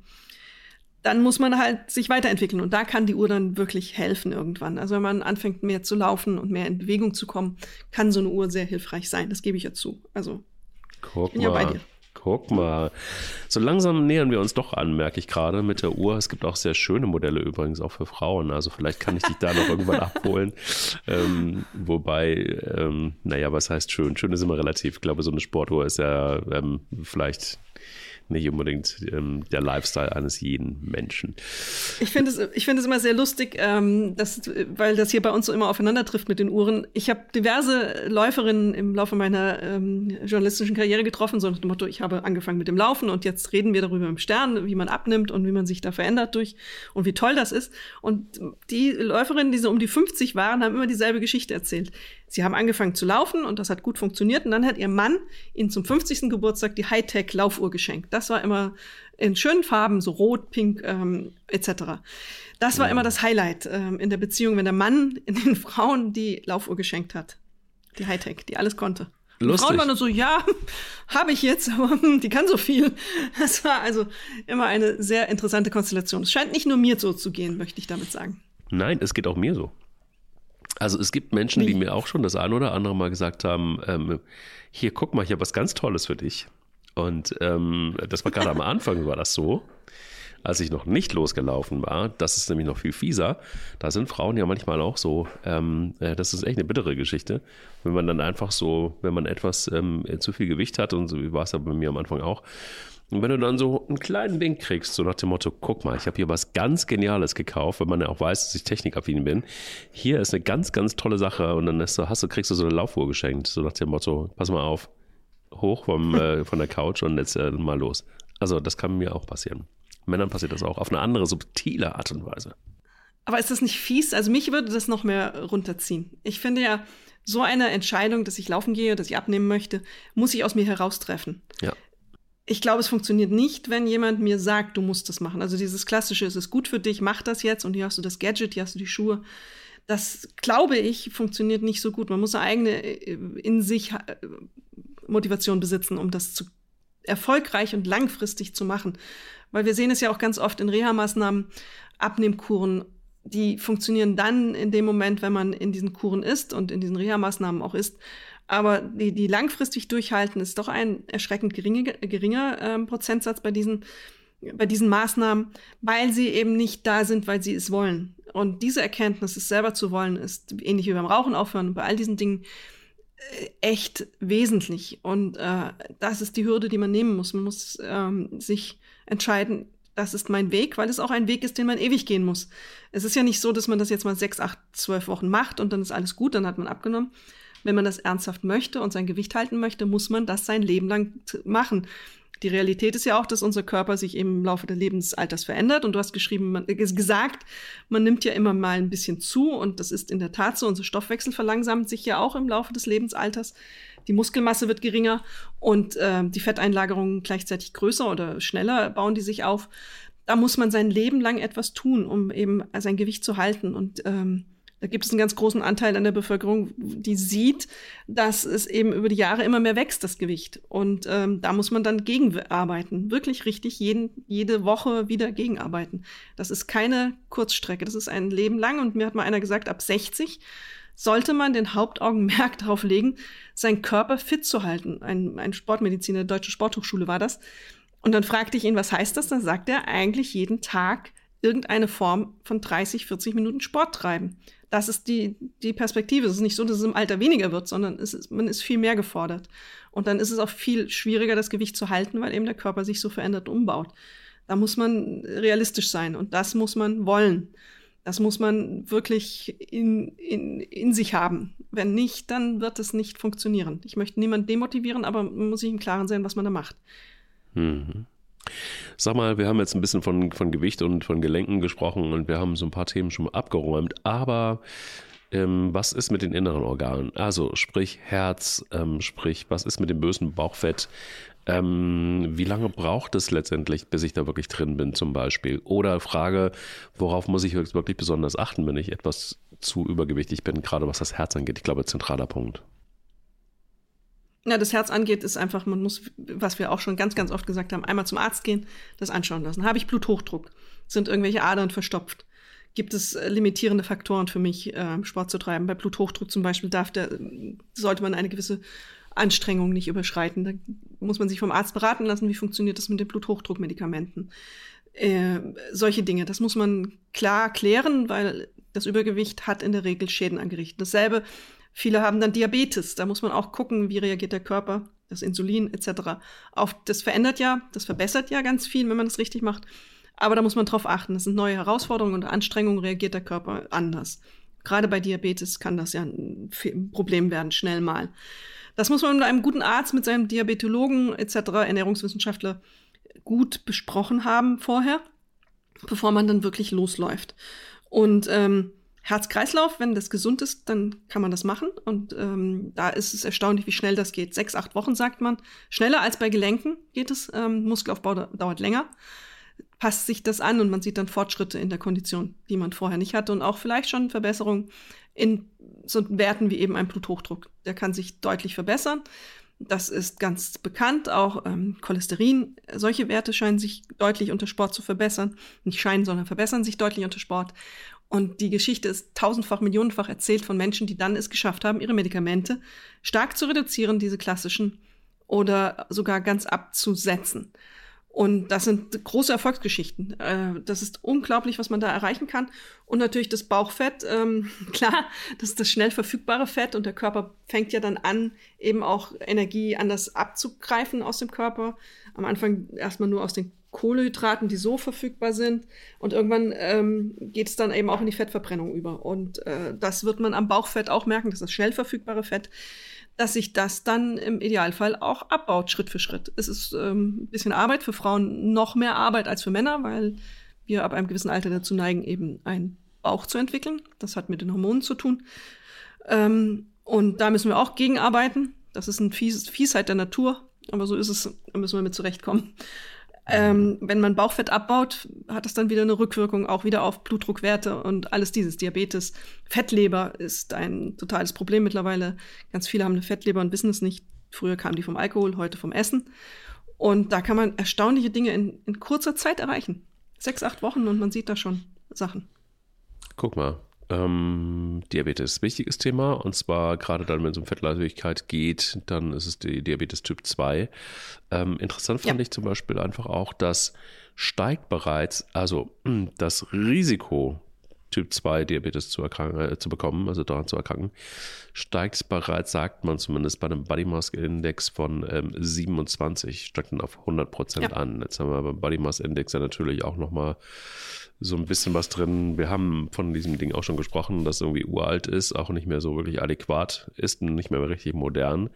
dann muss man halt sich weiterentwickeln. Und da kann die Uhr dann wirklich helfen irgendwann. Also wenn man anfängt, mehr zu laufen und mehr in Bewegung zu kommen, kann so eine Uhr sehr hilfreich sein. Das gebe ich ja zu. Also Guck ich bin ja bei dir. Guck mal. So langsam nähern wir uns doch an, merke ich gerade mit der Uhr. Es gibt auch sehr schöne Modelle übrigens, auch für Frauen. Also vielleicht kann ich dich da noch irgendwann abholen. *laughs* Ähm, wobei, ähm, naja, was heißt schön? Schön ist immer relativ. Ich glaube, so eine Sportuhr ist ja ähm, vielleicht nicht unbedingt ähm, der Lifestyle eines jeden Menschen. Ich finde es, ich es immer sehr lustig, ähm, dass, weil das hier bei uns so immer aufeinander trifft mit den Uhren. Ich habe diverse Läuferinnen im Laufe meiner ähm, journalistischen Karriere getroffen, so nach dem Motto, ich habe angefangen mit dem Laufen und jetzt reden wir darüber im Stern, wie man abnimmt und wie man sich da verändert durch und wie toll das ist. Und die Läuferinnen, die so um die 50 waren, haben immer dieselbe Geschichte erzählt. Sie haben angefangen zu laufen und das hat gut funktioniert. Und dann hat ihr Mann ihnen zum 50. Geburtstag die Hightech-Laufuhr geschenkt. Das war immer in schönen Farben, so rot, pink ähm, etc. Das war immer das Highlight ähm, in der Beziehung, wenn der Mann in *laughs* den Frauen die Laufuhr geschenkt hat. Die Hightech, die alles konnte. Lustig. Die Frauen waren nur so, ja, *laughs* habe ich jetzt, aber *laughs* die kann so viel. Das war also immer eine sehr interessante Konstellation. Es scheint nicht nur mir so zu gehen, möchte ich damit sagen. Nein, es geht auch mir so. Also es gibt Menschen, die mir auch schon das ein oder andere Mal gesagt haben, ähm, hier guck mal, ich habe was ganz Tolles für dich. Und ähm, das war gerade am Anfang war das so, als ich noch nicht losgelaufen war. Das ist nämlich noch viel fieser. Da sind Frauen ja manchmal auch so. Ähm, äh, das ist echt eine bittere Geschichte, wenn man dann einfach so, wenn man etwas ähm, zu viel Gewicht hat und so war es ja bei mir am Anfang auch und wenn du dann so einen kleinen Wink kriegst, so nach dem Motto, guck mal, ich habe hier was ganz Geniales gekauft, wenn man ja auch weiß, dass ich technikaffin bin. Hier ist eine ganz, ganz tolle Sache und dann hast du, hast du, kriegst du so eine Laufuhr geschenkt, so nach dem Motto, pass mal auf, hoch vom, äh, von der Couch und jetzt äh, mal los. Also das kann mir auch passieren. Männern passiert das auch auf eine andere, subtile Art und Weise. Aber ist das nicht fies? Also mich würde das noch mehr runterziehen. Ich finde ja, so eine Entscheidung, dass ich laufen gehe, dass ich abnehmen möchte, muss ich aus mir heraustreffen. Ja ich glaube, es funktioniert nicht, wenn jemand mir sagt, du musst das machen. Also dieses klassische, es ist gut für dich, mach das jetzt und hier hast du das Gadget, hier hast du die Schuhe. Das, glaube ich, funktioniert nicht so gut. Man muss eine eigene äh, in sich äh, Motivation besitzen, um das zu erfolgreich und langfristig zu machen. Weil wir sehen es ja auch ganz oft in Reha-Maßnahmen, Abnehmkuren, die funktionieren dann in dem Moment, wenn man in diesen Kuren ist und in diesen Reha-Maßnahmen auch ist. Aber die, die langfristig durchhalten, ist doch ein erschreckend geringer, geringer ähm, Prozentsatz bei diesen, bei diesen Maßnahmen, weil sie eben nicht da sind, weil sie es wollen. Und diese Erkenntnis, es selber zu wollen, ist ähnlich wie beim Rauchen aufhören, bei all diesen Dingen äh, echt wesentlich. Und äh, das ist die Hürde, die man nehmen muss. Man muss ähm, sich entscheiden, das ist mein Weg, weil es auch ein Weg ist, den man ewig gehen muss. Es ist ja nicht so, dass man das jetzt mal sechs, acht, zwölf Wochen macht und dann ist alles gut, dann hat man abgenommen, wenn man das ernsthaft möchte und sein Gewicht halten möchte, muss man das sein Leben lang machen. Die Realität ist ja auch, dass unser Körper sich im Laufe des Lebensalters verändert. Und du hast geschrieben, man, ist gesagt, man nimmt ja immer mal ein bisschen zu. Und das ist in der Tat so. Unser Stoffwechsel verlangsamt sich ja auch im Laufe des Lebensalters. Die Muskelmasse wird geringer und äh, die Fetteinlagerungen gleichzeitig größer oder schneller bauen die sich auf. Da muss man sein Leben lang etwas tun, um eben sein Gewicht zu halten. Und ähm, da gibt es einen ganz großen Anteil an der Bevölkerung, die sieht, dass es eben über die Jahre immer mehr wächst, das Gewicht. Und ähm, da muss man dann gegenarbeiten. Wirklich richtig jeden, jede Woche wieder gegenarbeiten. Das ist keine Kurzstrecke, das ist ein Leben lang. Und mir hat mal einer gesagt, ab 60 sollte man den Hauptaugenmerk *laughs* darauf legen, seinen Körper fit zu halten. Ein, ein Sportmediziner der Deutschen Sporthochschule war das. Und dann fragte ich ihn, was heißt das? Dann sagt er, eigentlich jeden Tag irgendeine Form von 30, 40 Minuten Sport treiben das ist die, die Perspektive. Es ist nicht so, dass es im Alter weniger wird, sondern ist, man ist viel mehr gefordert. Und dann ist es auch viel schwieriger, das Gewicht zu halten, weil eben der Körper sich so verändert und umbaut. Da muss man realistisch sein und das muss man wollen. Das muss man wirklich in, in, in sich haben. Wenn nicht, dann wird es nicht funktionieren. Ich möchte niemanden demotivieren, aber man muss sich im Klaren sein, was man da macht. Mhm. Sag mal, wir haben jetzt ein bisschen von, von Gewicht und von Gelenken gesprochen und wir haben so ein paar Themen schon mal abgeräumt, aber ähm, was ist mit den inneren Organen? Also sprich Herz, ähm, sprich, was ist mit dem bösen Bauchfett? Ähm, wie lange braucht es letztendlich, bis ich da wirklich drin bin zum Beispiel? Oder Frage, worauf muss ich wirklich besonders achten, wenn ich etwas zu übergewichtig bin, gerade was das Herz angeht? Ich glaube, zentraler Punkt. Ja, das Herz angeht, ist einfach, man muss, was wir auch schon ganz, ganz oft gesagt haben, einmal zum Arzt gehen, das anschauen lassen. Habe ich Bluthochdruck? Sind irgendwelche Adern verstopft? Gibt es äh, limitierende Faktoren für mich, äh, Sport zu treiben? Bei Bluthochdruck zum Beispiel darf der, sollte man eine gewisse Anstrengung nicht überschreiten. Da muss man sich vom Arzt beraten lassen, wie funktioniert das mit den Bluthochdruckmedikamenten. Äh, solche Dinge, das muss man klar klären, weil das Übergewicht hat in der Regel Schäden angerichtet. Dasselbe, viele haben dann Diabetes. Da muss man auch gucken, wie reagiert der Körper, das Insulin etc. Auf das verändert ja, das verbessert ja ganz viel, wenn man das richtig macht. Aber da muss man drauf achten. Das sind neue Herausforderungen und Anstrengungen reagiert der Körper anders. Gerade bei Diabetes kann das ja ein Problem werden, schnell mal. Das muss man mit einem guten Arzt, mit seinem Diabetologen etc., Ernährungswissenschaftler gut besprochen haben vorher, bevor man dann wirklich losläuft. Und ähm, Herz-Kreislauf, wenn das gesund ist, dann kann man das machen. Und ähm, da ist es erstaunlich, wie schnell das geht. Sechs, acht Wochen sagt man. Schneller als bei Gelenken geht es. Ähm, Muskelaufbau dauert länger. Passt sich das an und man sieht dann Fortschritte in der Kondition, die man vorher nicht hatte und auch vielleicht schon Verbesserungen in so Werten wie eben ein Bluthochdruck. Der kann sich deutlich verbessern. Das ist ganz bekannt. Auch ähm, Cholesterin, solche Werte scheinen sich deutlich unter Sport zu verbessern. Nicht scheinen, sondern verbessern sich deutlich unter Sport. Und die Geschichte ist tausendfach, millionenfach erzählt von Menschen, die dann es geschafft haben, ihre Medikamente stark zu reduzieren, diese klassischen, oder sogar ganz abzusetzen. Und das sind große Erfolgsgeschichten. Äh, das ist unglaublich, was man da erreichen kann. Und natürlich das Bauchfett, ähm, *laughs* klar, das ist das schnell verfügbare Fett und der Körper fängt ja dann an, eben auch Energie anders abzugreifen aus dem Körper. Am Anfang erstmal nur aus den Kohlehydraten, die so verfügbar sind. Und irgendwann ähm, geht es dann eben auch in die Fettverbrennung über. Und äh, das wird man am Bauchfett auch merken, das ist das schnell verfügbare Fett dass sich das dann im Idealfall auch abbaut, Schritt für Schritt. Es ist ähm, ein bisschen Arbeit für Frauen, noch mehr Arbeit als für Männer, weil wir ab einem gewissen Alter dazu neigen, eben einen Bauch zu entwickeln. Das hat mit den Hormonen zu tun. Ähm, und da müssen wir auch gegenarbeiten. Das ist eine Fies Fiesheit der Natur, aber so ist es, da müssen wir mit zurechtkommen. Ähm, wenn man Bauchfett abbaut, hat das dann wieder eine Rückwirkung auch wieder auf Blutdruckwerte und alles dieses. Diabetes. Fettleber ist ein totales Problem mittlerweile. Ganz viele haben eine Fettleber und wissen es nicht. Früher kam die vom Alkohol, heute vom Essen. Und da kann man erstaunliche Dinge in, in kurzer Zeit erreichen. Sechs, acht Wochen und man sieht da schon Sachen. Guck mal, ähm, Diabetes, wichtiges Thema. Und zwar gerade dann, wenn es um Fettleibigkeit geht, dann ist es die Diabetes Typ 2. Ähm, interessant fand ja. ich zum Beispiel einfach auch, dass steigt bereits, also das Risiko, Typ 2 Diabetes zu, äh, zu bekommen, also daran zu erkranken, steigt bereits, sagt man zumindest bei einem Body Mass Index von ähm, 27, steigt dann auf 100 Prozent ja. an. Jetzt haben wir beim Body Mass Index ja natürlich auch nochmal so ein bisschen was drin. Wir haben von diesem Ding auch schon gesprochen, das irgendwie uralt ist, auch nicht mehr so wirklich adäquat ist, nicht mehr richtig modern.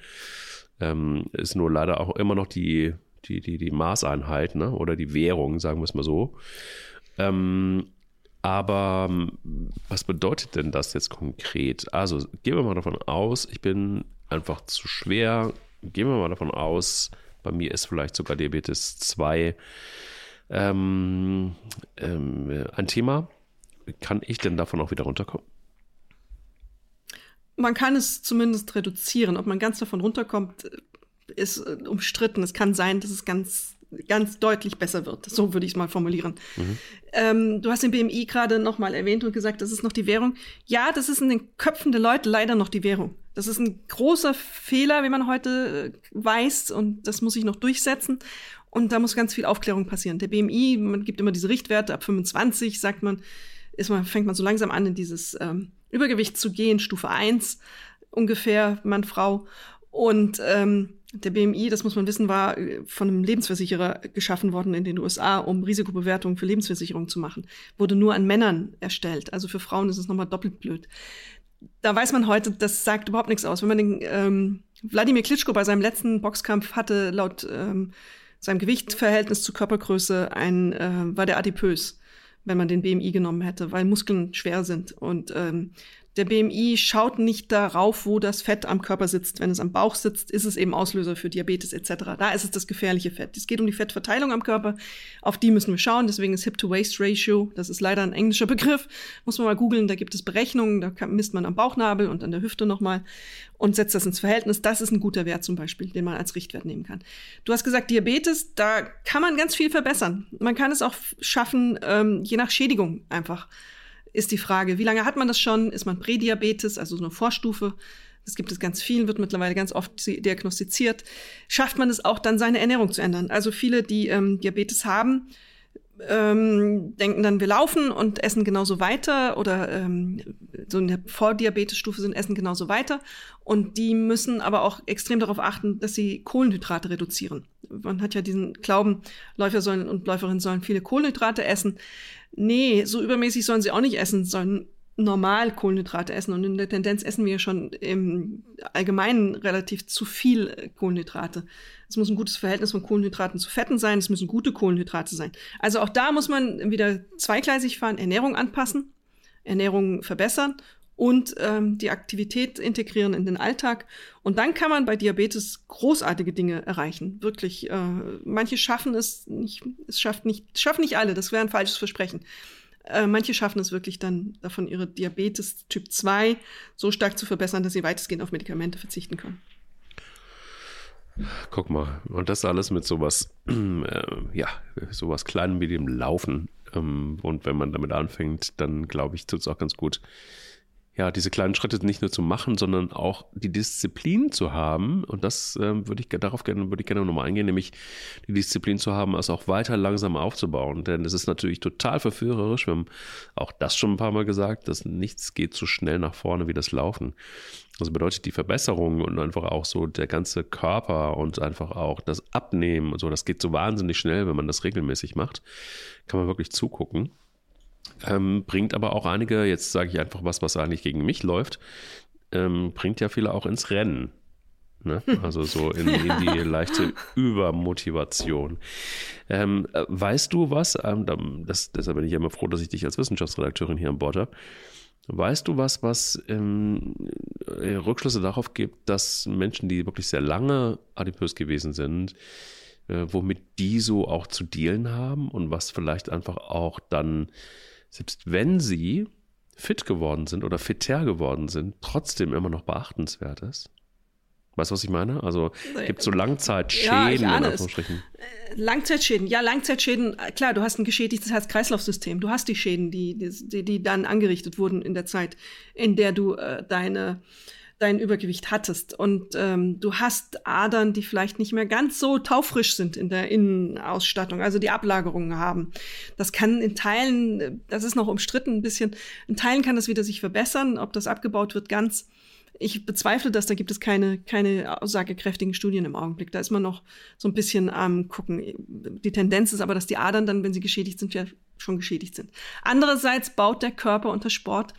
Ähm, ist nur leider auch immer noch die, die, die, die Maßeinheit ne? oder die Währung, sagen wir es mal so. Ähm, aber was bedeutet denn das jetzt konkret? Also gehen wir mal davon aus, ich bin einfach zu schwer. Gehen wir mal davon aus, bei mir ist vielleicht sogar Diabetes 2 ähm, ähm, ein Thema. Kann ich denn davon auch wieder runterkommen? Man kann es zumindest reduzieren. Ob man ganz davon runterkommt, ist äh, umstritten. Es kann sein, dass es ganz ganz deutlich besser wird. So würde ich es mal formulieren. Mhm. Ähm, du hast den BMI gerade noch mal erwähnt und gesagt, das ist noch die Währung. Ja, das ist in den Köpfen der Leute leider noch die Währung. Das ist ein großer Fehler, wie man heute äh, weiß, und das muss sich noch durchsetzen. Und da muss ganz viel Aufklärung passieren. Der BMI, man gibt immer diese Richtwerte, ab 25 sagt man, ist man, fängt man so langsam an, in dieses ähm, Übergewicht zu gehen, Stufe 1 ungefähr, Mann, Frau. Und ähm, der BMI, das muss man wissen, war äh, von einem Lebensversicherer geschaffen worden in den USA, um Risikobewertungen für Lebensversicherungen zu machen. Wurde nur an Männern erstellt. Also für Frauen ist es nochmal doppelt blöd. Da weiß man heute, das sagt überhaupt nichts aus. Wenn man den ähm, Wladimir Klitschko bei seinem letzten Boxkampf hatte laut ähm, seinem Gewichtverhältnis zur Körpergröße ein, äh, war der adipös, wenn man den BMI genommen hätte, weil Muskeln schwer sind. Und ähm, Der BMI schaut nicht darauf, wo das Fett am Körper sitzt. Wenn es am Bauch sitzt, ist es eben Auslöser für Diabetes etc. Da ist es das gefährliche Fett. Es geht um die Fettverteilung am Körper. Auf die müssen wir schauen. Deswegen ist Hip-to-Waist-Ratio, das ist leider ein englischer Begriff, muss man mal googeln. Da gibt es Berechnungen. Da misst man am Bauchnabel und an der Hüfte nochmal und setzt das ins Verhältnis. Das ist ein guter Wert zum Beispiel, den man als Richtwert nehmen kann. Du hast gesagt, Diabetes, da kann man ganz viel verbessern. Man kann es auch schaffen, ähm, je nach Schädigung einfach ist die Frage, wie lange hat man das schon? Ist man Prädiabetes, also so eine Vorstufe? Das gibt es ganz viel, wird mittlerweile ganz oft diagnostiziert. Schafft man es auch dann, seine Ernährung zu ändern? Also viele, die ähm, Diabetes haben, ähm, denken dann, wir laufen und essen genauso weiter oder ähm, so in der Vordiabetesstufe sind, essen genauso weiter. Und die müssen aber auch extrem darauf achten, dass sie Kohlenhydrate reduzieren. Man hat ja diesen Glauben, Läufer sollen und Läuferinnen sollen viele Kohlenhydrate essen. Nee, so übermäßig sollen sie auch nicht essen, sollen normal Kohlenhydrate essen. Und in der Tendenz essen wir schon im Allgemeinen relativ zu viel Kohlenhydrate. Es muss ein gutes Verhältnis von Kohlenhydraten zu Fetten sein, es müssen gute Kohlenhydrate sein. Also auch da muss man wieder zweigleisig fahren, Ernährung anpassen, Ernährung verbessern und ähm, die Aktivität integrieren in den Alltag. Und dann kann man bei Diabetes großartige Dinge erreichen. Wirklich, äh, manche schaffen es nicht, es schafft nicht, schaffen nicht alle, das wäre ein falsches Versprechen. Äh, manche schaffen es wirklich dann davon, ihre Diabetes Typ 2 so stark zu verbessern, dass sie weitestgehend auf Medikamente verzichten können. Guck mal, und das alles mit sowas, äh, ja, sowas Kleinem wie dem Laufen. Ähm, und wenn man damit anfängt, dann glaube ich, tut es auch ganz gut, ja, diese kleinen Schritte nicht nur zu machen, sondern auch die Disziplin zu haben. Und das äh, würde ich darauf gerne, würde ich gerne nochmal eingehen, nämlich die Disziplin zu haben, es auch weiter langsam aufzubauen. Denn es ist natürlich total verführerisch. Wir haben auch das schon ein paar Mal gesagt, dass nichts geht so schnell nach vorne wie das Laufen. Also bedeutet die Verbesserung und einfach auch so der ganze Körper und einfach auch das Abnehmen und so, das geht so wahnsinnig schnell, wenn man das regelmäßig macht. Kann man wirklich zugucken. Ähm, bringt aber auch einige, jetzt sage ich einfach was, was eigentlich gegen mich läuft, ähm, bringt ja viele auch ins Rennen. Ne? Also so in, in, die *laughs* leichte Übermotivation. Ähm, äh, weißt du was? Ähm, das, deshalb bin ich ja immer froh, dass ich dich als Wissenschaftsredakteurin hier an Bord habe. Weißt du was, was ähm, äh, Rückschlüsse darauf gibt, dass Menschen, die wirklich sehr lange adipös gewesen sind, äh, womit die so auch zu dealen haben und was vielleicht einfach auch dann selbst wenn sie fit geworden sind oder fitter geworden sind, trotzdem immer noch beachtenswert ist? Weißt du, was ich meine? Also gibt es so Langzeitschäden ja, in Anführungsstrichen? Äh, Langzeitschäden, ja, Langzeitschäden, äh, klar, du hast ein geschädigtes Herz-Kreislauf-System. Du hast die Schäden, die, die, die dann angerichtet wurden in der Zeit, in der du äh, deine dein Übergewicht hattest. Und ähm, du hast Adern, die vielleicht nicht mehr ganz so taufrisch sind in der Innenausstattung, also die Ablagerungen haben. Das kann in Teilen, das ist noch umstritten ein bisschen, in Teilen kann das wieder sich verbessern, ob das abgebaut wird ganz. Ich bezweifle das, da gibt es keine, keine aussagekräftigen Studien im Augenblick. Da ist man noch so ein bisschen am gucken. Die Tendenz ist aber, dass die Adern dann, wenn sie geschädigt sind, ja schon geschädigt sind. Andererseits baut der Körper unter Sport,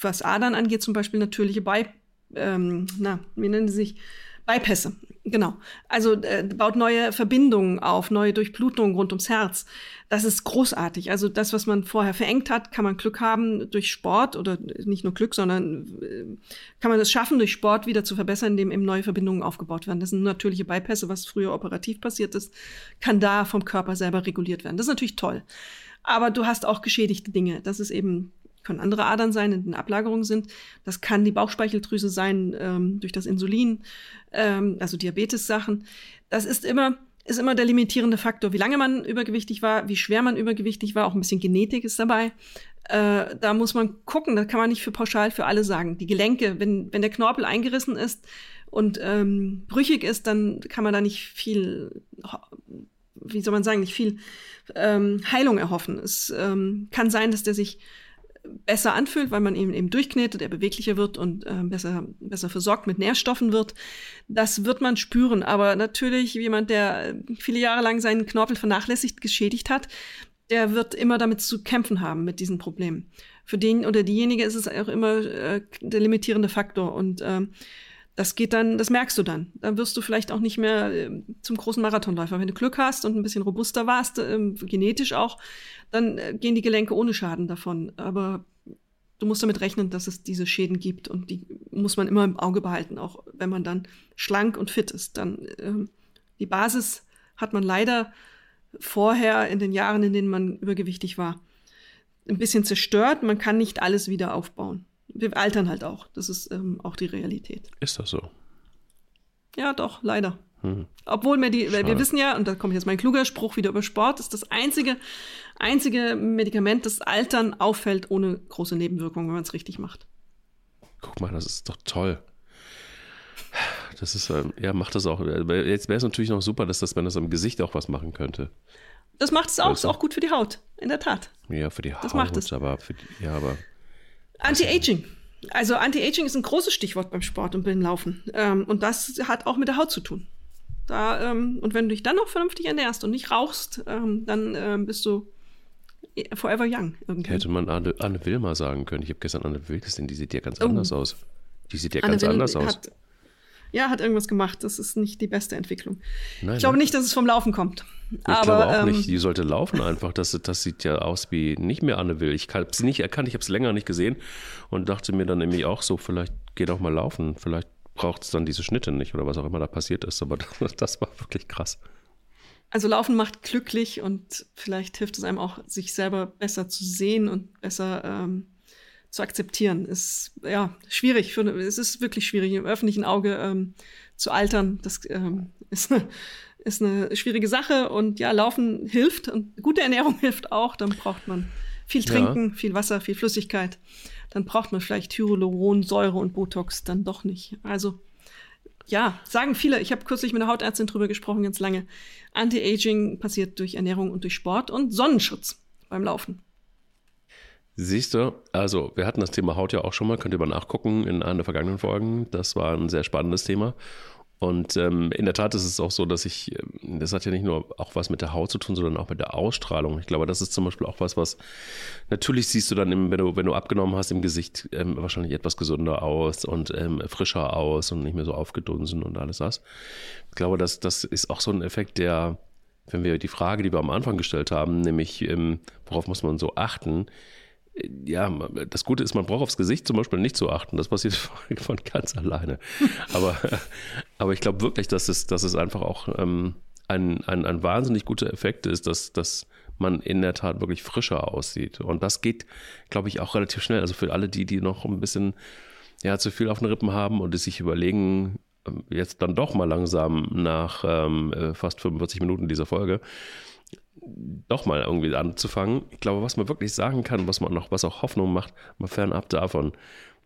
was Adern angeht, zum Beispiel natürliche Bei ähm, na, wie nennen sie sich? Bypässe, genau. Also äh, baut neue Verbindungen auf, neue Durchblutungen rund ums Herz. Das ist großartig. Also das, was man vorher verengt hat, kann man Glück haben durch Sport oder nicht nur Glück, sondern äh, kann man es schaffen, durch Sport wieder zu verbessern, indem eben neue Verbindungen aufgebaut werden. Das sind natürliche Bypässe, was früher operativ passiert ist, kann da vom Körper selber reguliert werden. Das ist natürlich toll. Aber du hast auch geschädigte Dinge. Das ist eben können andere Adern sein, in den Ablagerungen sind. Das kann die Bauchspeicheldrüse sein ähm, durch das Insulin, ähm, also Diabetes-Sachen. Das ist immer, ist immer der limitierende Faktor, wie lange man übergewichtig war, wie schwer man übergewichtig war, auch ein bisschen Genetik ist dabei. Äh, da muss man gucken, das kann man nicht für pauschal für alle sagen. Die Gelenke, wenn, wenn der Knorpel eingerissen ist und ähm, brüchig ist, dann kann man da nicht viel, wie soll man sagen, nicht viel ähm, Heilung erhoffen. Es ähm, kann sein, dass der sich besser anfühlt, weil man ihn eben durchknetet, er beweglicher wird und äh, besser, besser versorgt mit Nährstoffen wird. Das wird man spüren. Aber natürlich, jemand, der viele Jahre lang seinen Knorpel vernachlässigt, geschädigt hat, der wird immer damit zu kämpfen haben mit diesen Problemen. Für den oder diejenige ist es auch immer äh, der limitierende Faktor. Und ähm, das geht dann, das merkst du dann. Dann wirst du vielleicht auch nicht mehr äh, zum großen Marathonläufer. Wenn du Glück hast und ein bisschen robuster warst, äh, genetisch auch, dann äh, gehen die Gelenke ohne Schaden davon. Aber du musst damit rechnen, dass es diese Schäden gibt und die muss man immer im Auge behalten, auch wenn man dann schlank und fit ist. Dann ähm, die Basis hat man leider vorher in den Jahren, in denen man übergewichtig war, ein bisschen zerstört. Man kann nicht alles wieder aufbauen. Wir altern halt auch. Das ist ähm, auch die Realität. Ist das so? Ja, doch, leider. Hm. Obwohl wir die, weil wir wissen ja, und da kommt jetzt mein kluger Spruch wieder über Sport, ist das einzige, einzige Medikament, das Altern auffällt ohne große Nebenwirkungen, wenn man es richtig macht. Guck mal, das ist doch toll. Das ist, ähm, ja, macht das auch. Jetzt wäre es natürlich noch super, dass das, wenn das am Gesicht auch was machen könnte. Das macht es auch, also, ist auch gut für die Haut, in der Tat. Ja, für die Haut. Das macht es. Aber für die, ja, aber. Anti-Aging. Also Anti-Aging ist ein großes Stichwort beim Sport und beim Laufen. Ähm, und das hat auch mit der Haut zu tun. Da, ähm, und wenn du dich dann noch vernünftig ernährst und nicht rauchst, ähm, dann ähm, bist du forever young. Irgendwie. Hätte man Anne, Anne Wilmer sagen können. Ich habe gestern Anne Will gesehen, die sieht ja ganz oh. anders aus. Die sieht ja Anne ganz Will anders aus. Ja, hat irgendwas gemacht. Das ist nicht die beste Entwicklung. Nein, ich glaube nein. nicht, dass es vom Laufen kommt. Ich Aber, glaube auch ähm, nicht. Die sollte laufen einfach. Das, das sieht ja aus wie nicht mehr Anne Will. Ich habe sie nicht erkannt. Ich habe es länger nicht gesehen und dachte mir dann nämlich auch so, vielleicht geh doch mal laufen. Vielleicht braucht es dann diese Schnitte nicht oder was auch immer da passiert ist. Aber das, *laughs* das war wirklich krass. Also Laufen macht glücklich und vielleicht hilft es einem auch, sich selber besser zu sehen und besser ähm, zu akzeptieren. Ist ja schwierig. Für, es ist wirklich schwierig im öffentlichen Auge ähm, zu altern. Das ähm, *laughs* ist, eine, ist eine schwierige Sache und ja, Laufen hilft und gute Ernährung *laughs* hilft auch. Dann braucht man viel Trinken, ja. viel Wasser, viel Flüssigkeit. Dann braucht man vielleicht Hyaluron, Säure und Botox dann doch nicht. Also ja, sagen viele. Ich habe kürzlich mit einer Hautärztin drüber gesprochen, ganz lange. Anti-Aging passiert durch Ernährung und durch Sport und Sonnenschutz beim Laufen. Siehst du, also wir hatten das Thema Haut ja auch schon mal, könnt ihr mal nachgucken in einer der vergangenen Folgen. Das war ein sehr spannendes Thema. Und ähm, in der Tat ist es auch so, dass ich, ähm, das hat ja nicht nur auch was mit der Haut zu tun, sondern auch mit der Ausstrahlung. Ich glaube, das ist zum Beispiel auch was, was natürlich siehst du dann, im, wenn, du, wenn du abgenommen hast, im Gesicht ähm, wahrscheinlich etwas gesünder aus und ähm, frischer aus und nicht mehr so aufgedunsen und alles das. Ich glaube, das, das ist auch so ein Effekt, der, wenn wir die Frage, die wir am Anfang gestellt haben, nämlich ähm, worauf muss man so achten, ja, das Gute ist, man braucht aufs Gesicht zum Beispiel nicht zu achten. Das passiert *laughs* von ganz alleine. aber, *laughs* aber ich glaube wirklich, dass es, dass es einfach auch ähm, ein, ein, ein wahnsinnig guter Effekt ist, dass, dass man in der Tat wirklich frischer aussieht. Und das geht, glaube ich, auch relativ schnell. Also für alle die, die noch ein bisschen ja, zu viel auf den Rippen haben und es sich überlegen, ähm, jetzt dann doch mal langsam nach ähm, äh, fast 45 Minuten dieser Folge, doch mal irgendwie anzufangen. Ich glaube, was man wirklich sagen kann, was man noch, was auch Hoffnung macht, mal fernab davon,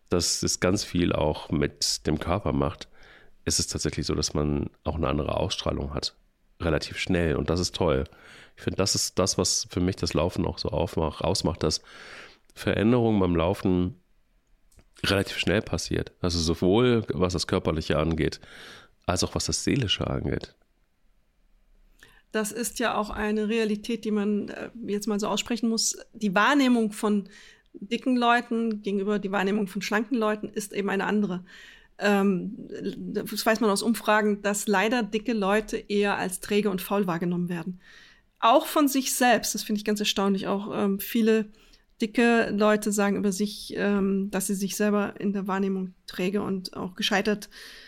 dass es ganz viel auch mit dem Körper macht, ist es tatsächlich so, dass man auch eine andere Ausstrahlung hat. Relativ schnell. Und das ist toll. Ich finde, das ist das, was für mich das Laufen auch so aufmacht, ausmacht, dass Veränderungen beim Laufen relativ schnell passiert. Also sowohl was das Körperliche angeht, als auch was das Seelische angeht das ist ja auch eine Realität, die man äh, jetzt mal so aussprechen muss. Die Wahrnehmung von dicken Leuten gegenüber die Wahrnehmung von schlanken Leuten ist eben eine andere. Ähm, das weiß man aus Umfragen, dass leider dicke Leute eher als träge und faul wahrgenommen werden. Auch von sich selbst, das finde ich ganz erstaunlich. Auch ähm, viele dicke Leute sagen über sich, ähm, dass sie sich selber in der Wahrnehmung träge und auch gescheitert äh,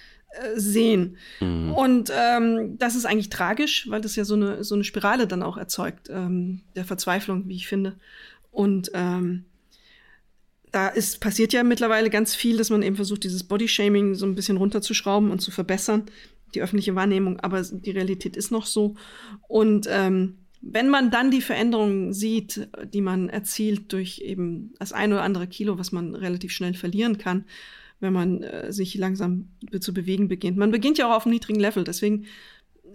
sehen. Mhm. Und ähm, das ist eigentlich tragisch, weil das ja so eine, so eine Spirale dann auch erzeugt, ähm, der Verzweiflung, wie ich finde. Und ähm, da ist, passiert ja mittlerweile ganz viel, dass man eben versucht, dieses Bodyshaming so ein bisschen runterzuschrauben und zu verbessern, die öffentliche Wahrnehmung, aber die Realität ist noch so. Und ähm, wenn man dann die Veränderungen sieht, die man erzielt durch eben das ein oder andere Kilo, was man relativ schnell verlieren kann, wenn man äh, sich langsam zu bewegen beginnt. Man beginnt ja auch auf einem niedrigen Level, deswegen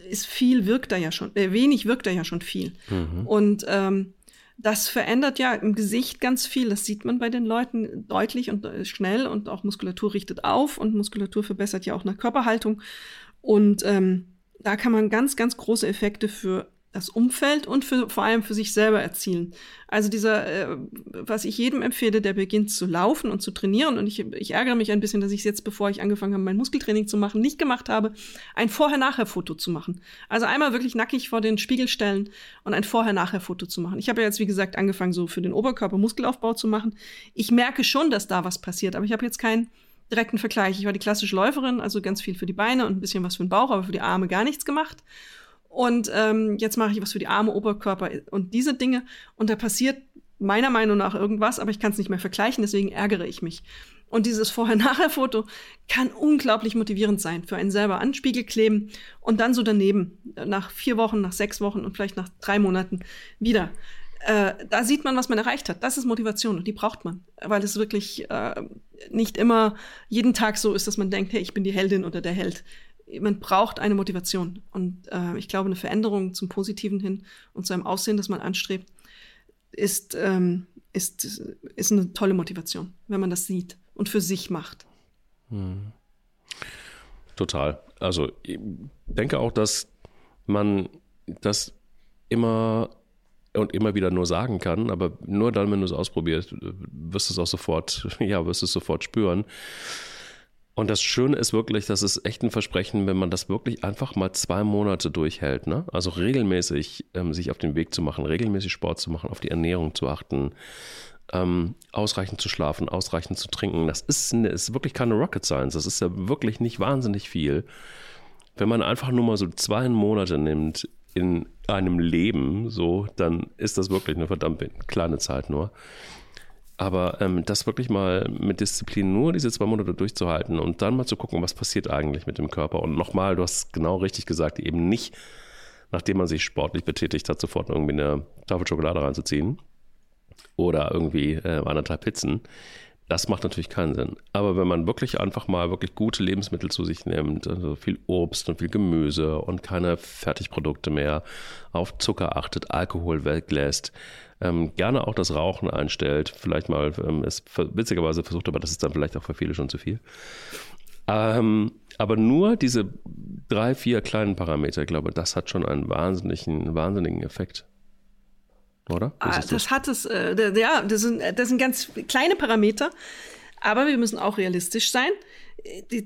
ist viel wirkt da ja schon, äh, wenig wirkt da ja schon viel. Mhm. Und ähm, das verändert ja im Gesicht ganz viel. Das sieht man bei den Leuten deutlich und äh, schnell und auch Muskulatur richtet auf und Muskulatur verbessert ja auch nach Körperhaltung. Und ähm, da kann man ganz, ganz große Effekte für das Umfeld und für, vor allem für sich selber erzielen. Also dieser, äh, was ich jedem empfehle, der beginnt zu laufen und zu trainieren, und ich, ich ärgere mich ein bisschen, dass ich es jetzt, bevor ich angefangen habe, mein Muskeltraining zu machen, nicht gemacht habe, ein Vorher-Nachher-Foto zu machen. Also einmal wirklich nackig vor den Spiegel stellen und ein Vorher-Nachher-Foto zu machen. Ich habe ja jetzt, wie gesagt, angefangen, so für den Oberkörper Muskelaufbau zu machen. Ich merke schon, dass da was passiert, aber ich habe jetzt keinen direkten Vergleich. Ich war die klassische Läuferin, also ganz viel für die Beine und ein bisschen was für den Bauch, aber für die Arme gar nichts gemacht. Und ähm, jetzt mache ich was für die Arme, Oberkörper und diese Dinge. Und da passiert meiner Meinung nach irgendwas, aber ich kann es nicht mehr vergleichen, deswegen ärgere ich mich. Und dieses Vorher-Nachher-Foto kann unglaublich motivierend sein für einen selber an Spiegel kleben und dann so daneben, nach vier Wochen, nach sechs Wochen und vielleicht nach drei Monaten wieder. Äh, da sieht man, was man erreicht hat. Das ist Motivation und die braucht man, weil es wirklich äh, nicht immer jeden Tag so ist, dass man denkt, hey, ich bin die Heldin oder der Held man braucht eine Motivation. Und äh, ich glaube, eine Veränderung zum Positiven hin und zu einem Aussehen, das man anstrebt, ist, ähm, ist, ist eine tolle Motivation, wenn man das sieht und für sich macht. Hm. Total. Also ich denke auch, dass man das immer und immer wieder nur sagen kann, aber nur dann, wenn du es ausprobierst, wirst du es auch sofort, *laughs* ja, wirst du es sofort spüren. Und das Schöne ist wirklich, das ist echt ein Versprechen, wenn man das wirklich einfach mal zwei Monate durchhält. Ne? Also regelmäßig ähm, sich auf den Weg zu machen, regelmäßig Sport zu machen, auf die Ernährung zu achten, ähm, ausreichend zu schlafen, ausreichend zu trinken. Das ist, ne, ist wirklich keine Rocket Science. Das ist ja wirklich nicht wahnsinnig viel. Wenn man einfach nur mal so zwei Monate nimmt in einem Leben, so, dann ist das wirklich eine verdammt kleine Zeit nur. Aber ähm, das wirklich mal mit Disziplin nur diese zwei Monate durchzuhalten und dann mal zu gucken, was passiert eigentlich mit dem Körper. Und nochmal, du hast genau richtig gesagt, eben nicht, nachdem man sich sportlich betätigt hat, sofort irgendwie eine Tafel Schokolade reinzuziehen oder irgendwie äh, anderthalb Pizzen. Das macht natürlich keinen Sinn. Aber wenn man wirklich einfach mal wirklich gute Lebensmittel zu sich nimmt, also viel Obst und viel Gemüse und keine Fertigprodukte mehr, auf Zucker achtet, Alkohol weglässt, ähm, gerne auch das Rauchen einstellt. Vielleicht mal, ähm, es witzigerweise versucht, aber das ist dann vielleicht auch für viele schon zu viel. Ähm, aber nur diese drei, vier kleinen Parameter, ich glaube, das hat schon einen wahnsinnigen, wahnsinnigen Effekt. Oder? Ah, das hat es, äh, ja, das sind, das sind ganz kleine Parameter, aber wir müssen auch realistisch sein.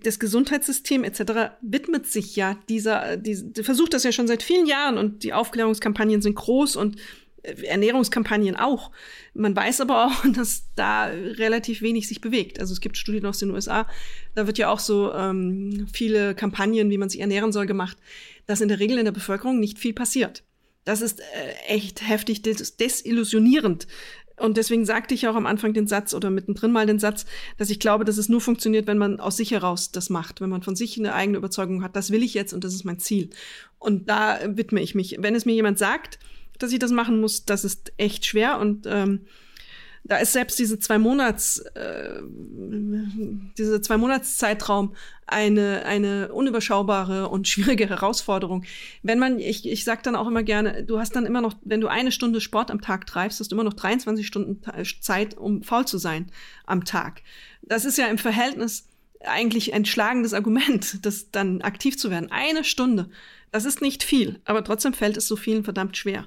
Das Gesundheitssystem etc. widmet sich ja dieser, die, versucht das ja schon seit vielen Jahren und die Aufklärungskampagnen sind groß und Ernährungskampagnen auch. Man weiß aber auch, *laughs* dass da relativ wenig sich bewegt. Also es gibt Studien aus den USA, da wird ja auch so ähm, viele Kampagnen, wie man sich ernähren soll, gemacht, dass in der Regel in der Bevölkerung nicht viel passiert. Das ist äh, echt heftig des desillusionierend. Und deswegen sagte ich auch am Anfang den Satz oder mittendrin mal den Satz, dass ich glaube, dass es nur funktioniert, wenn man aus sich heraus das macht, wenn man von sich eine eigene Überzeugung hat, das will ich jetzt und das ist mein Ziel. Und da widme ich mich. Wenn es mir jemand sagt, dass ich das machen muss, das ist echt schwer und ähm, da ist selbst diese zwei Monats, äh, diese zwei Monatszeitraum eine, eine unüberschaubare und schwierige Herausforderung. Wenn man, ich, ich sag dann auch immer gerne, du hast dann immer noch, wenn du eine Stunde Sport am Tag treibst, hast du immer noch 23 Stunden Zeit, um faul zu sein am Tag. Das ist ja im Verhältnis eigentlich ein schlagendes Argument, *laughs* das dann aktiv zu werden. Eine Stunde. Das ist nicht viel, aber trotzdem fällt es so vielen verdammt schwer.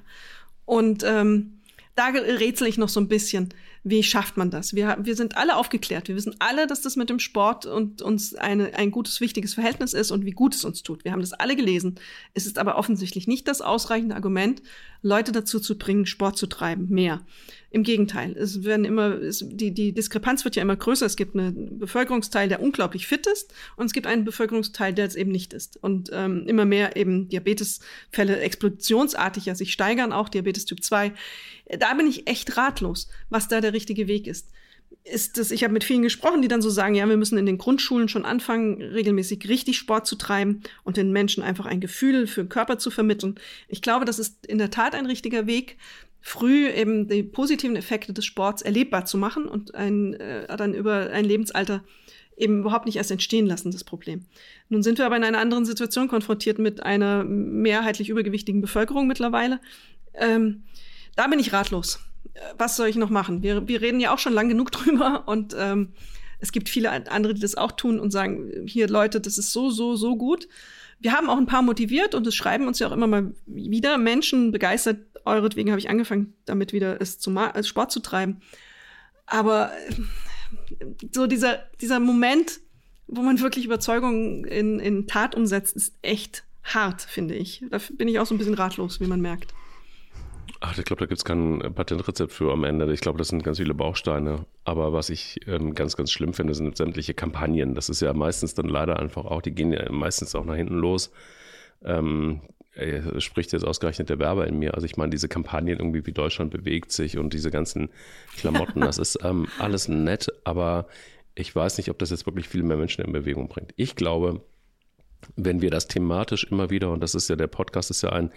Und ähm, da rätsel ich noch so ein bisschen, wie schafft man das? Wir, wir sind alle aufgeklärt. Wir wissen alle, dass das mit dem Sport und uns eine, ein gutes, wichtiges Verhältnis ist und wie gut es uns tut. Wir haben das alle gelesen. Es ist aber offensichtlich nicht das ausreichende Argument, Leute dazu zu bringen, Sport zu treiben, mehr. Im Gegenteil, es werden immer, es, die, die Diskrepanz wird ja immer größer. Es gibt einen Bevölkerungsteil, der unglaublich fit ist, und es gibt einen Bevölkerungsteil, der es eben nicht ist. Und ähm, immer mehr eben Diabetesfälle explosionsartig ja sich steigern, auch Diabetes Typ 2. Da bin ich echt ratlos, was da der richtige Weg ist ist das, ich habe mit vielen gesprochen, die dann so sagen, ja, wir müssen in den Grundschulen schon anfangen, regelmäßig richtig Sport zu treiben und den Menschen einfach ein Gefühl für den Körper zu vermitteln. Ich glaube, das ist in der Tat ein richtiger Weg früh eben die positiven Effekte des Sports erlebbar zu machen und ein, äh, dann über ein Lebensalter eben überhaupt nicht erst entstehen lassen, das Problem. Nun sind wir aber in einer anderen Situation konfrontiert mit einer mehrheitlich übergewichtigen Bevölkerung mittlerweile. Ähm, da bin ich ratlos. Was soll ich noch machen? Wir, wir reden ja auch schon lang genug *laughs* drüber und ähm, es gibt viele andere, die das auch tun und sagen, hier Leute, das ist so, so, so gut wir haben auch ein paar motiviert und es schreiben uns ja auch immer mal wieder Menschen begeistert. Euretwegen habe ich angefangen, damit wieder es zum als Sport zu treiben. Aber äh, so dieser, dieser Moment, wo man wirklich Überzeugung in, in Tat umsetzt, ist echt hart, finde ich. Da bin ich auch so ein bisschen ratlos, wie man merkt. Ach, ich glaube, da gibt es kein Patentrezept für am Ende. Ich glaube, das sind ganz viele Bausteine. Aber was ich ähm, ganz, ganz schlimm finde, sind sämtliche Kampagnen. Das ist ja meistens dann leider einfach auch, die gehen ja meistens auch nach hinten los. Ähm, spricht jetzt ausgerechnet der Werber in mir. Also ich meine, diese Kampagnen irgendwie wie Deutschland bewegt sich und diese ganzen Klamotten, das ist ähm, alles nett, aber ich weiß nicht, ob das jetzt wirklich viel mehr Menschen in Bewegung bringt. Ich glaube, wenn wir das thematisch immer wieder, und das ist ja der Podcast, ist ja ein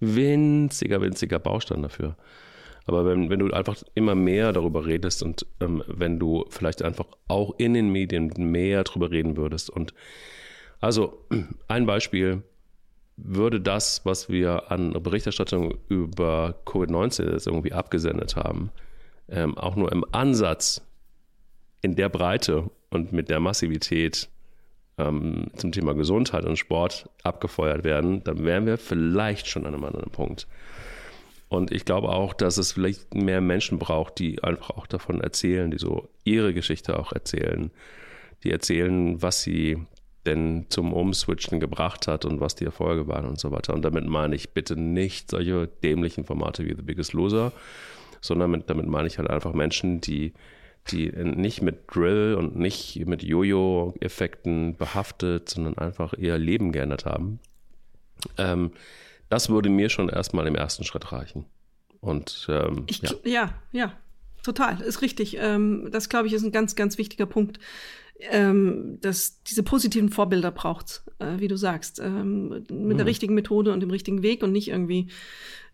winziger, winziger Baustein dafür. Aber wenn, wenn du einfach immer mehr darüber redest und ähm, wenn du vielleicht einfach auch in den Medien mehr darüber reden würdest. Und also *clears throat* ein Beispiel würde das, was wir an Berichterstattung über Covid-19 jetzt irgendwie abgesendet haben, ähm, auch nur im Ansatz in der Breite und mit der Massivität ähm, zum Thema Gesundheit und Sport abgefeuert werden, dann wären wir vielleicht schon an einem anderen Punkt. Und ich glaube auch, dass es vielleicht mehr Menschen braucht, die einfach auch davon erzählen, die so ihre Geschichte auch erzählen, die erzählen, was sie denn zum Umswitchen gebracht hat und was die Erfolge waren und so weiter. Und damit meine ich bitte nicht solche dämlichen Formate wie The Biggest Loser, sondern damit meine ich halt einfach Menschen, die die nicht mit Drill und nicht mit Jojo-Effekten behaftet, sondern einfach ihr Leben geändert haben. Ähm, das würde mir schon erstmal im ersten Schritt reichen. Und ähm, ich, ja. ja, ja, total, ist richtig. Ähm, das glaube ich ist ein ganz, ganz wichtiger Punkt. Ähm, dass diese positiven Vorbilder braucht, äh, wie du sagst, ähm, mit mhm. der richtigen Methode und dem richtigen Weg und nicht irgendwie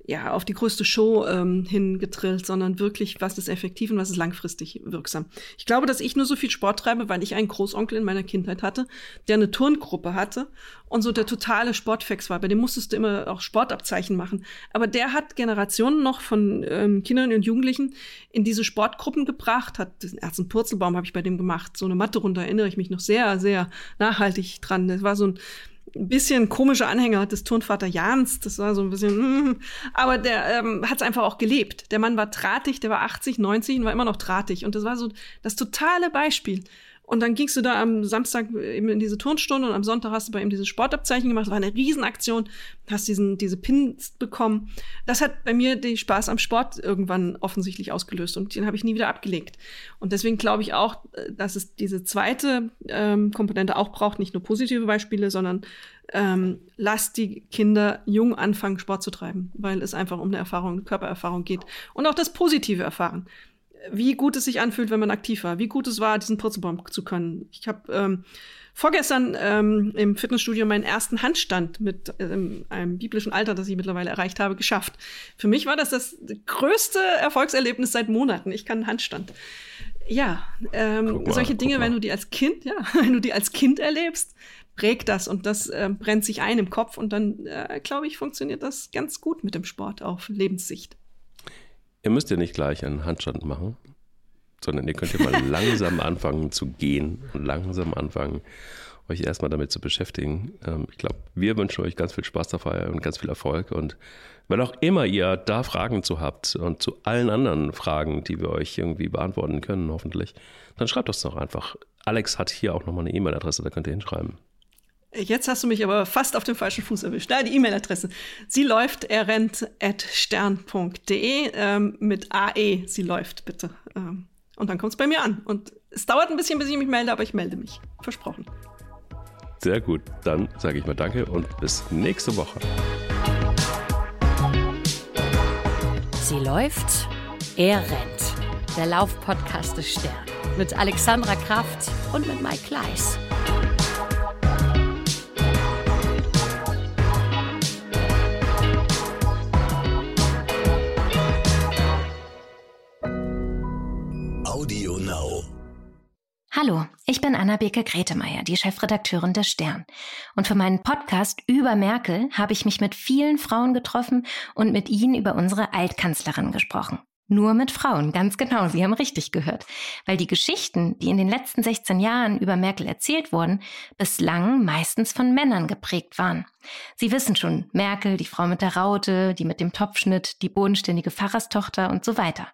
ja, auf die größte Show ähm, hingetrillt, sondern wirklich, was ist effektiv und was ist langfristig wirksam. Ich glaube, dass ich nur so viel Sport treibe, weil ich einen Großonkel in meiner Kindheit hatte, der eine Turngruppe hatte und so der totale Sportfex war. Bei dem musstest du immer auch Sportabzeichen machen. Aber der hat Generationen noch von ähm, Kindern und Jugendlichen in diese Sportgruppen gebracht, hat den ersten Purzelbaum habe ich bei dem gemacht. So eine Matte runter erinnere ich mich noch sehr, sehr nachhaltig dran. Das war so ein ein bisschen komischer Anhänger des Turnvater Jans. Das war so ein bisschen, mm, aber der ähm, hat es einfach auch gelebt. Der Mann war drahtig, der war 80, 90 und war immer noch drahtig. Und das war so das totale Beispiel. Und dann gingst du da am Samstag eben in diese Turnstunde und am Sonntag hast du bei ihm diese Sportabzeichen gemacht. Das war eine Riesenaktion. Hast diesen, diese Pins bekommen. Das hat bei mir den Spaß am Sport irgendwann offensichtlich ausgelöst und den habe ich nie wieder abgelegt. Und deswegen glaube ich auch, dass es diese zweite ähm, Komponente auch braucht, nicht nur positive Beispiele, sondern ähm, lasst die Kinder jung anfangen, Sport zu treiben, weil es einfach um eine Erfahrung, Körpererfahrung geht. Und auch das Positive erfahren wie gut es sich anfühlt, wenn man aktiv war, wie gut es war, diesen Purzelbaum zu können. Ich habe ähm, vorgestern ähm, im Fitnessstudio meinen ersten Handstand mit ähm, einem biblischen Alter, das ich mittlerweile erreicht habe, geschafft. Für mich war das das größte Erfolgserlebnis seit Monaten. Ich kann einen Handstand. Ja, ähm, mal, solche Dinge, wenn du die als Kind, ja, *laughs* wenn du die als Kind erlebst, prägt das und das äh, brennt sich ein im Kopf und dann, äh, glaube ich, funktioniert das ganz gut mit dem Sport auf Lebenssicht. Ihr müsst ja nicht gleich einen Handstand machen, sondern ihr könnt ja mal *laughs* langsam anfangen zu gehen und langsam anfangen, euch erstmal damit zu beschäftigen. Ähm, ich glaube, wir wünschen euch ganz viel Spaß dabei und ganz viel Erfolg. Und wenn auch immer ihr da Fragen zu habt und zu allen anderen Fragen, die wir euch irgendwie beantworten können, hoffentlich, dann schreibt uns doch einfach. Alex hat hier auch nochmal eine E-Mail-Adresse, da könnt ihr hinschreiben. Jetzt hast du mich aber fast auf dem falschen Fuß erwischt. Da die E-Mail-Adresse. Sie läuft, er rennt at stern.de ähm, mit AE. Sie läuft, bitte. Ähm, und dann kommt es bei mir an. Und es dauert ein bisschen, bis ich mich melde, aber ich melde mich. Versprochen. Sehr gut. Dann sage ich mal Danke und bis nächste Woche. Sie läuft, er rennt. Der Laufpodcast des Stern. Mit Alexandra Kraft und mit Mike Kleiss. Hallo, ich bin Anna-Beke Gretemeyer, die Chefredakteurin des Stern. Und für meinen Podcast über Merkel habe ich mich mit vielen Frauen getroffen und mit ihnen über unsere Altkanzlerin gesprochen. Nur mit Frauen, ganz genau, Sie haben richtig gehört. Weil die Geschichten, die in den letzten 16 Jahren über Merkel erzählt wurden, bislang meistens von Männern geprägt waren. Sie wissen schon, Merkel, die Frau mit der Raute, die mit dem Topfschnitt, die bodenständige Pfarrerstochter und so weiter.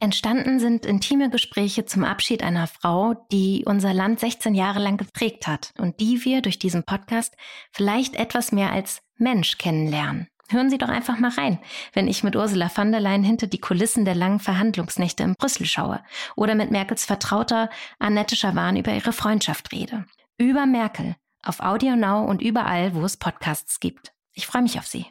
Entstanden sind intime Gespräche zum Abschied einer Frau, die unser Land 16 Jahre lang geprägt hat und die wir durch diesen Podcast vielleicht etwas mehr als Mensch kennenlernen. Hören Sie doch einfach mal rein, wenn ich mit Ursula von der Leyen hinter die Kulissen der langen Verhandlungsnächte in Brüssel schaue oder mit Merkels Vertrauter Annette Schawan über ihre Freundschaft rede. Über Merkel auf Audio Now und überall, wo es Podcasts gibt. Ich freue mich auf Sie.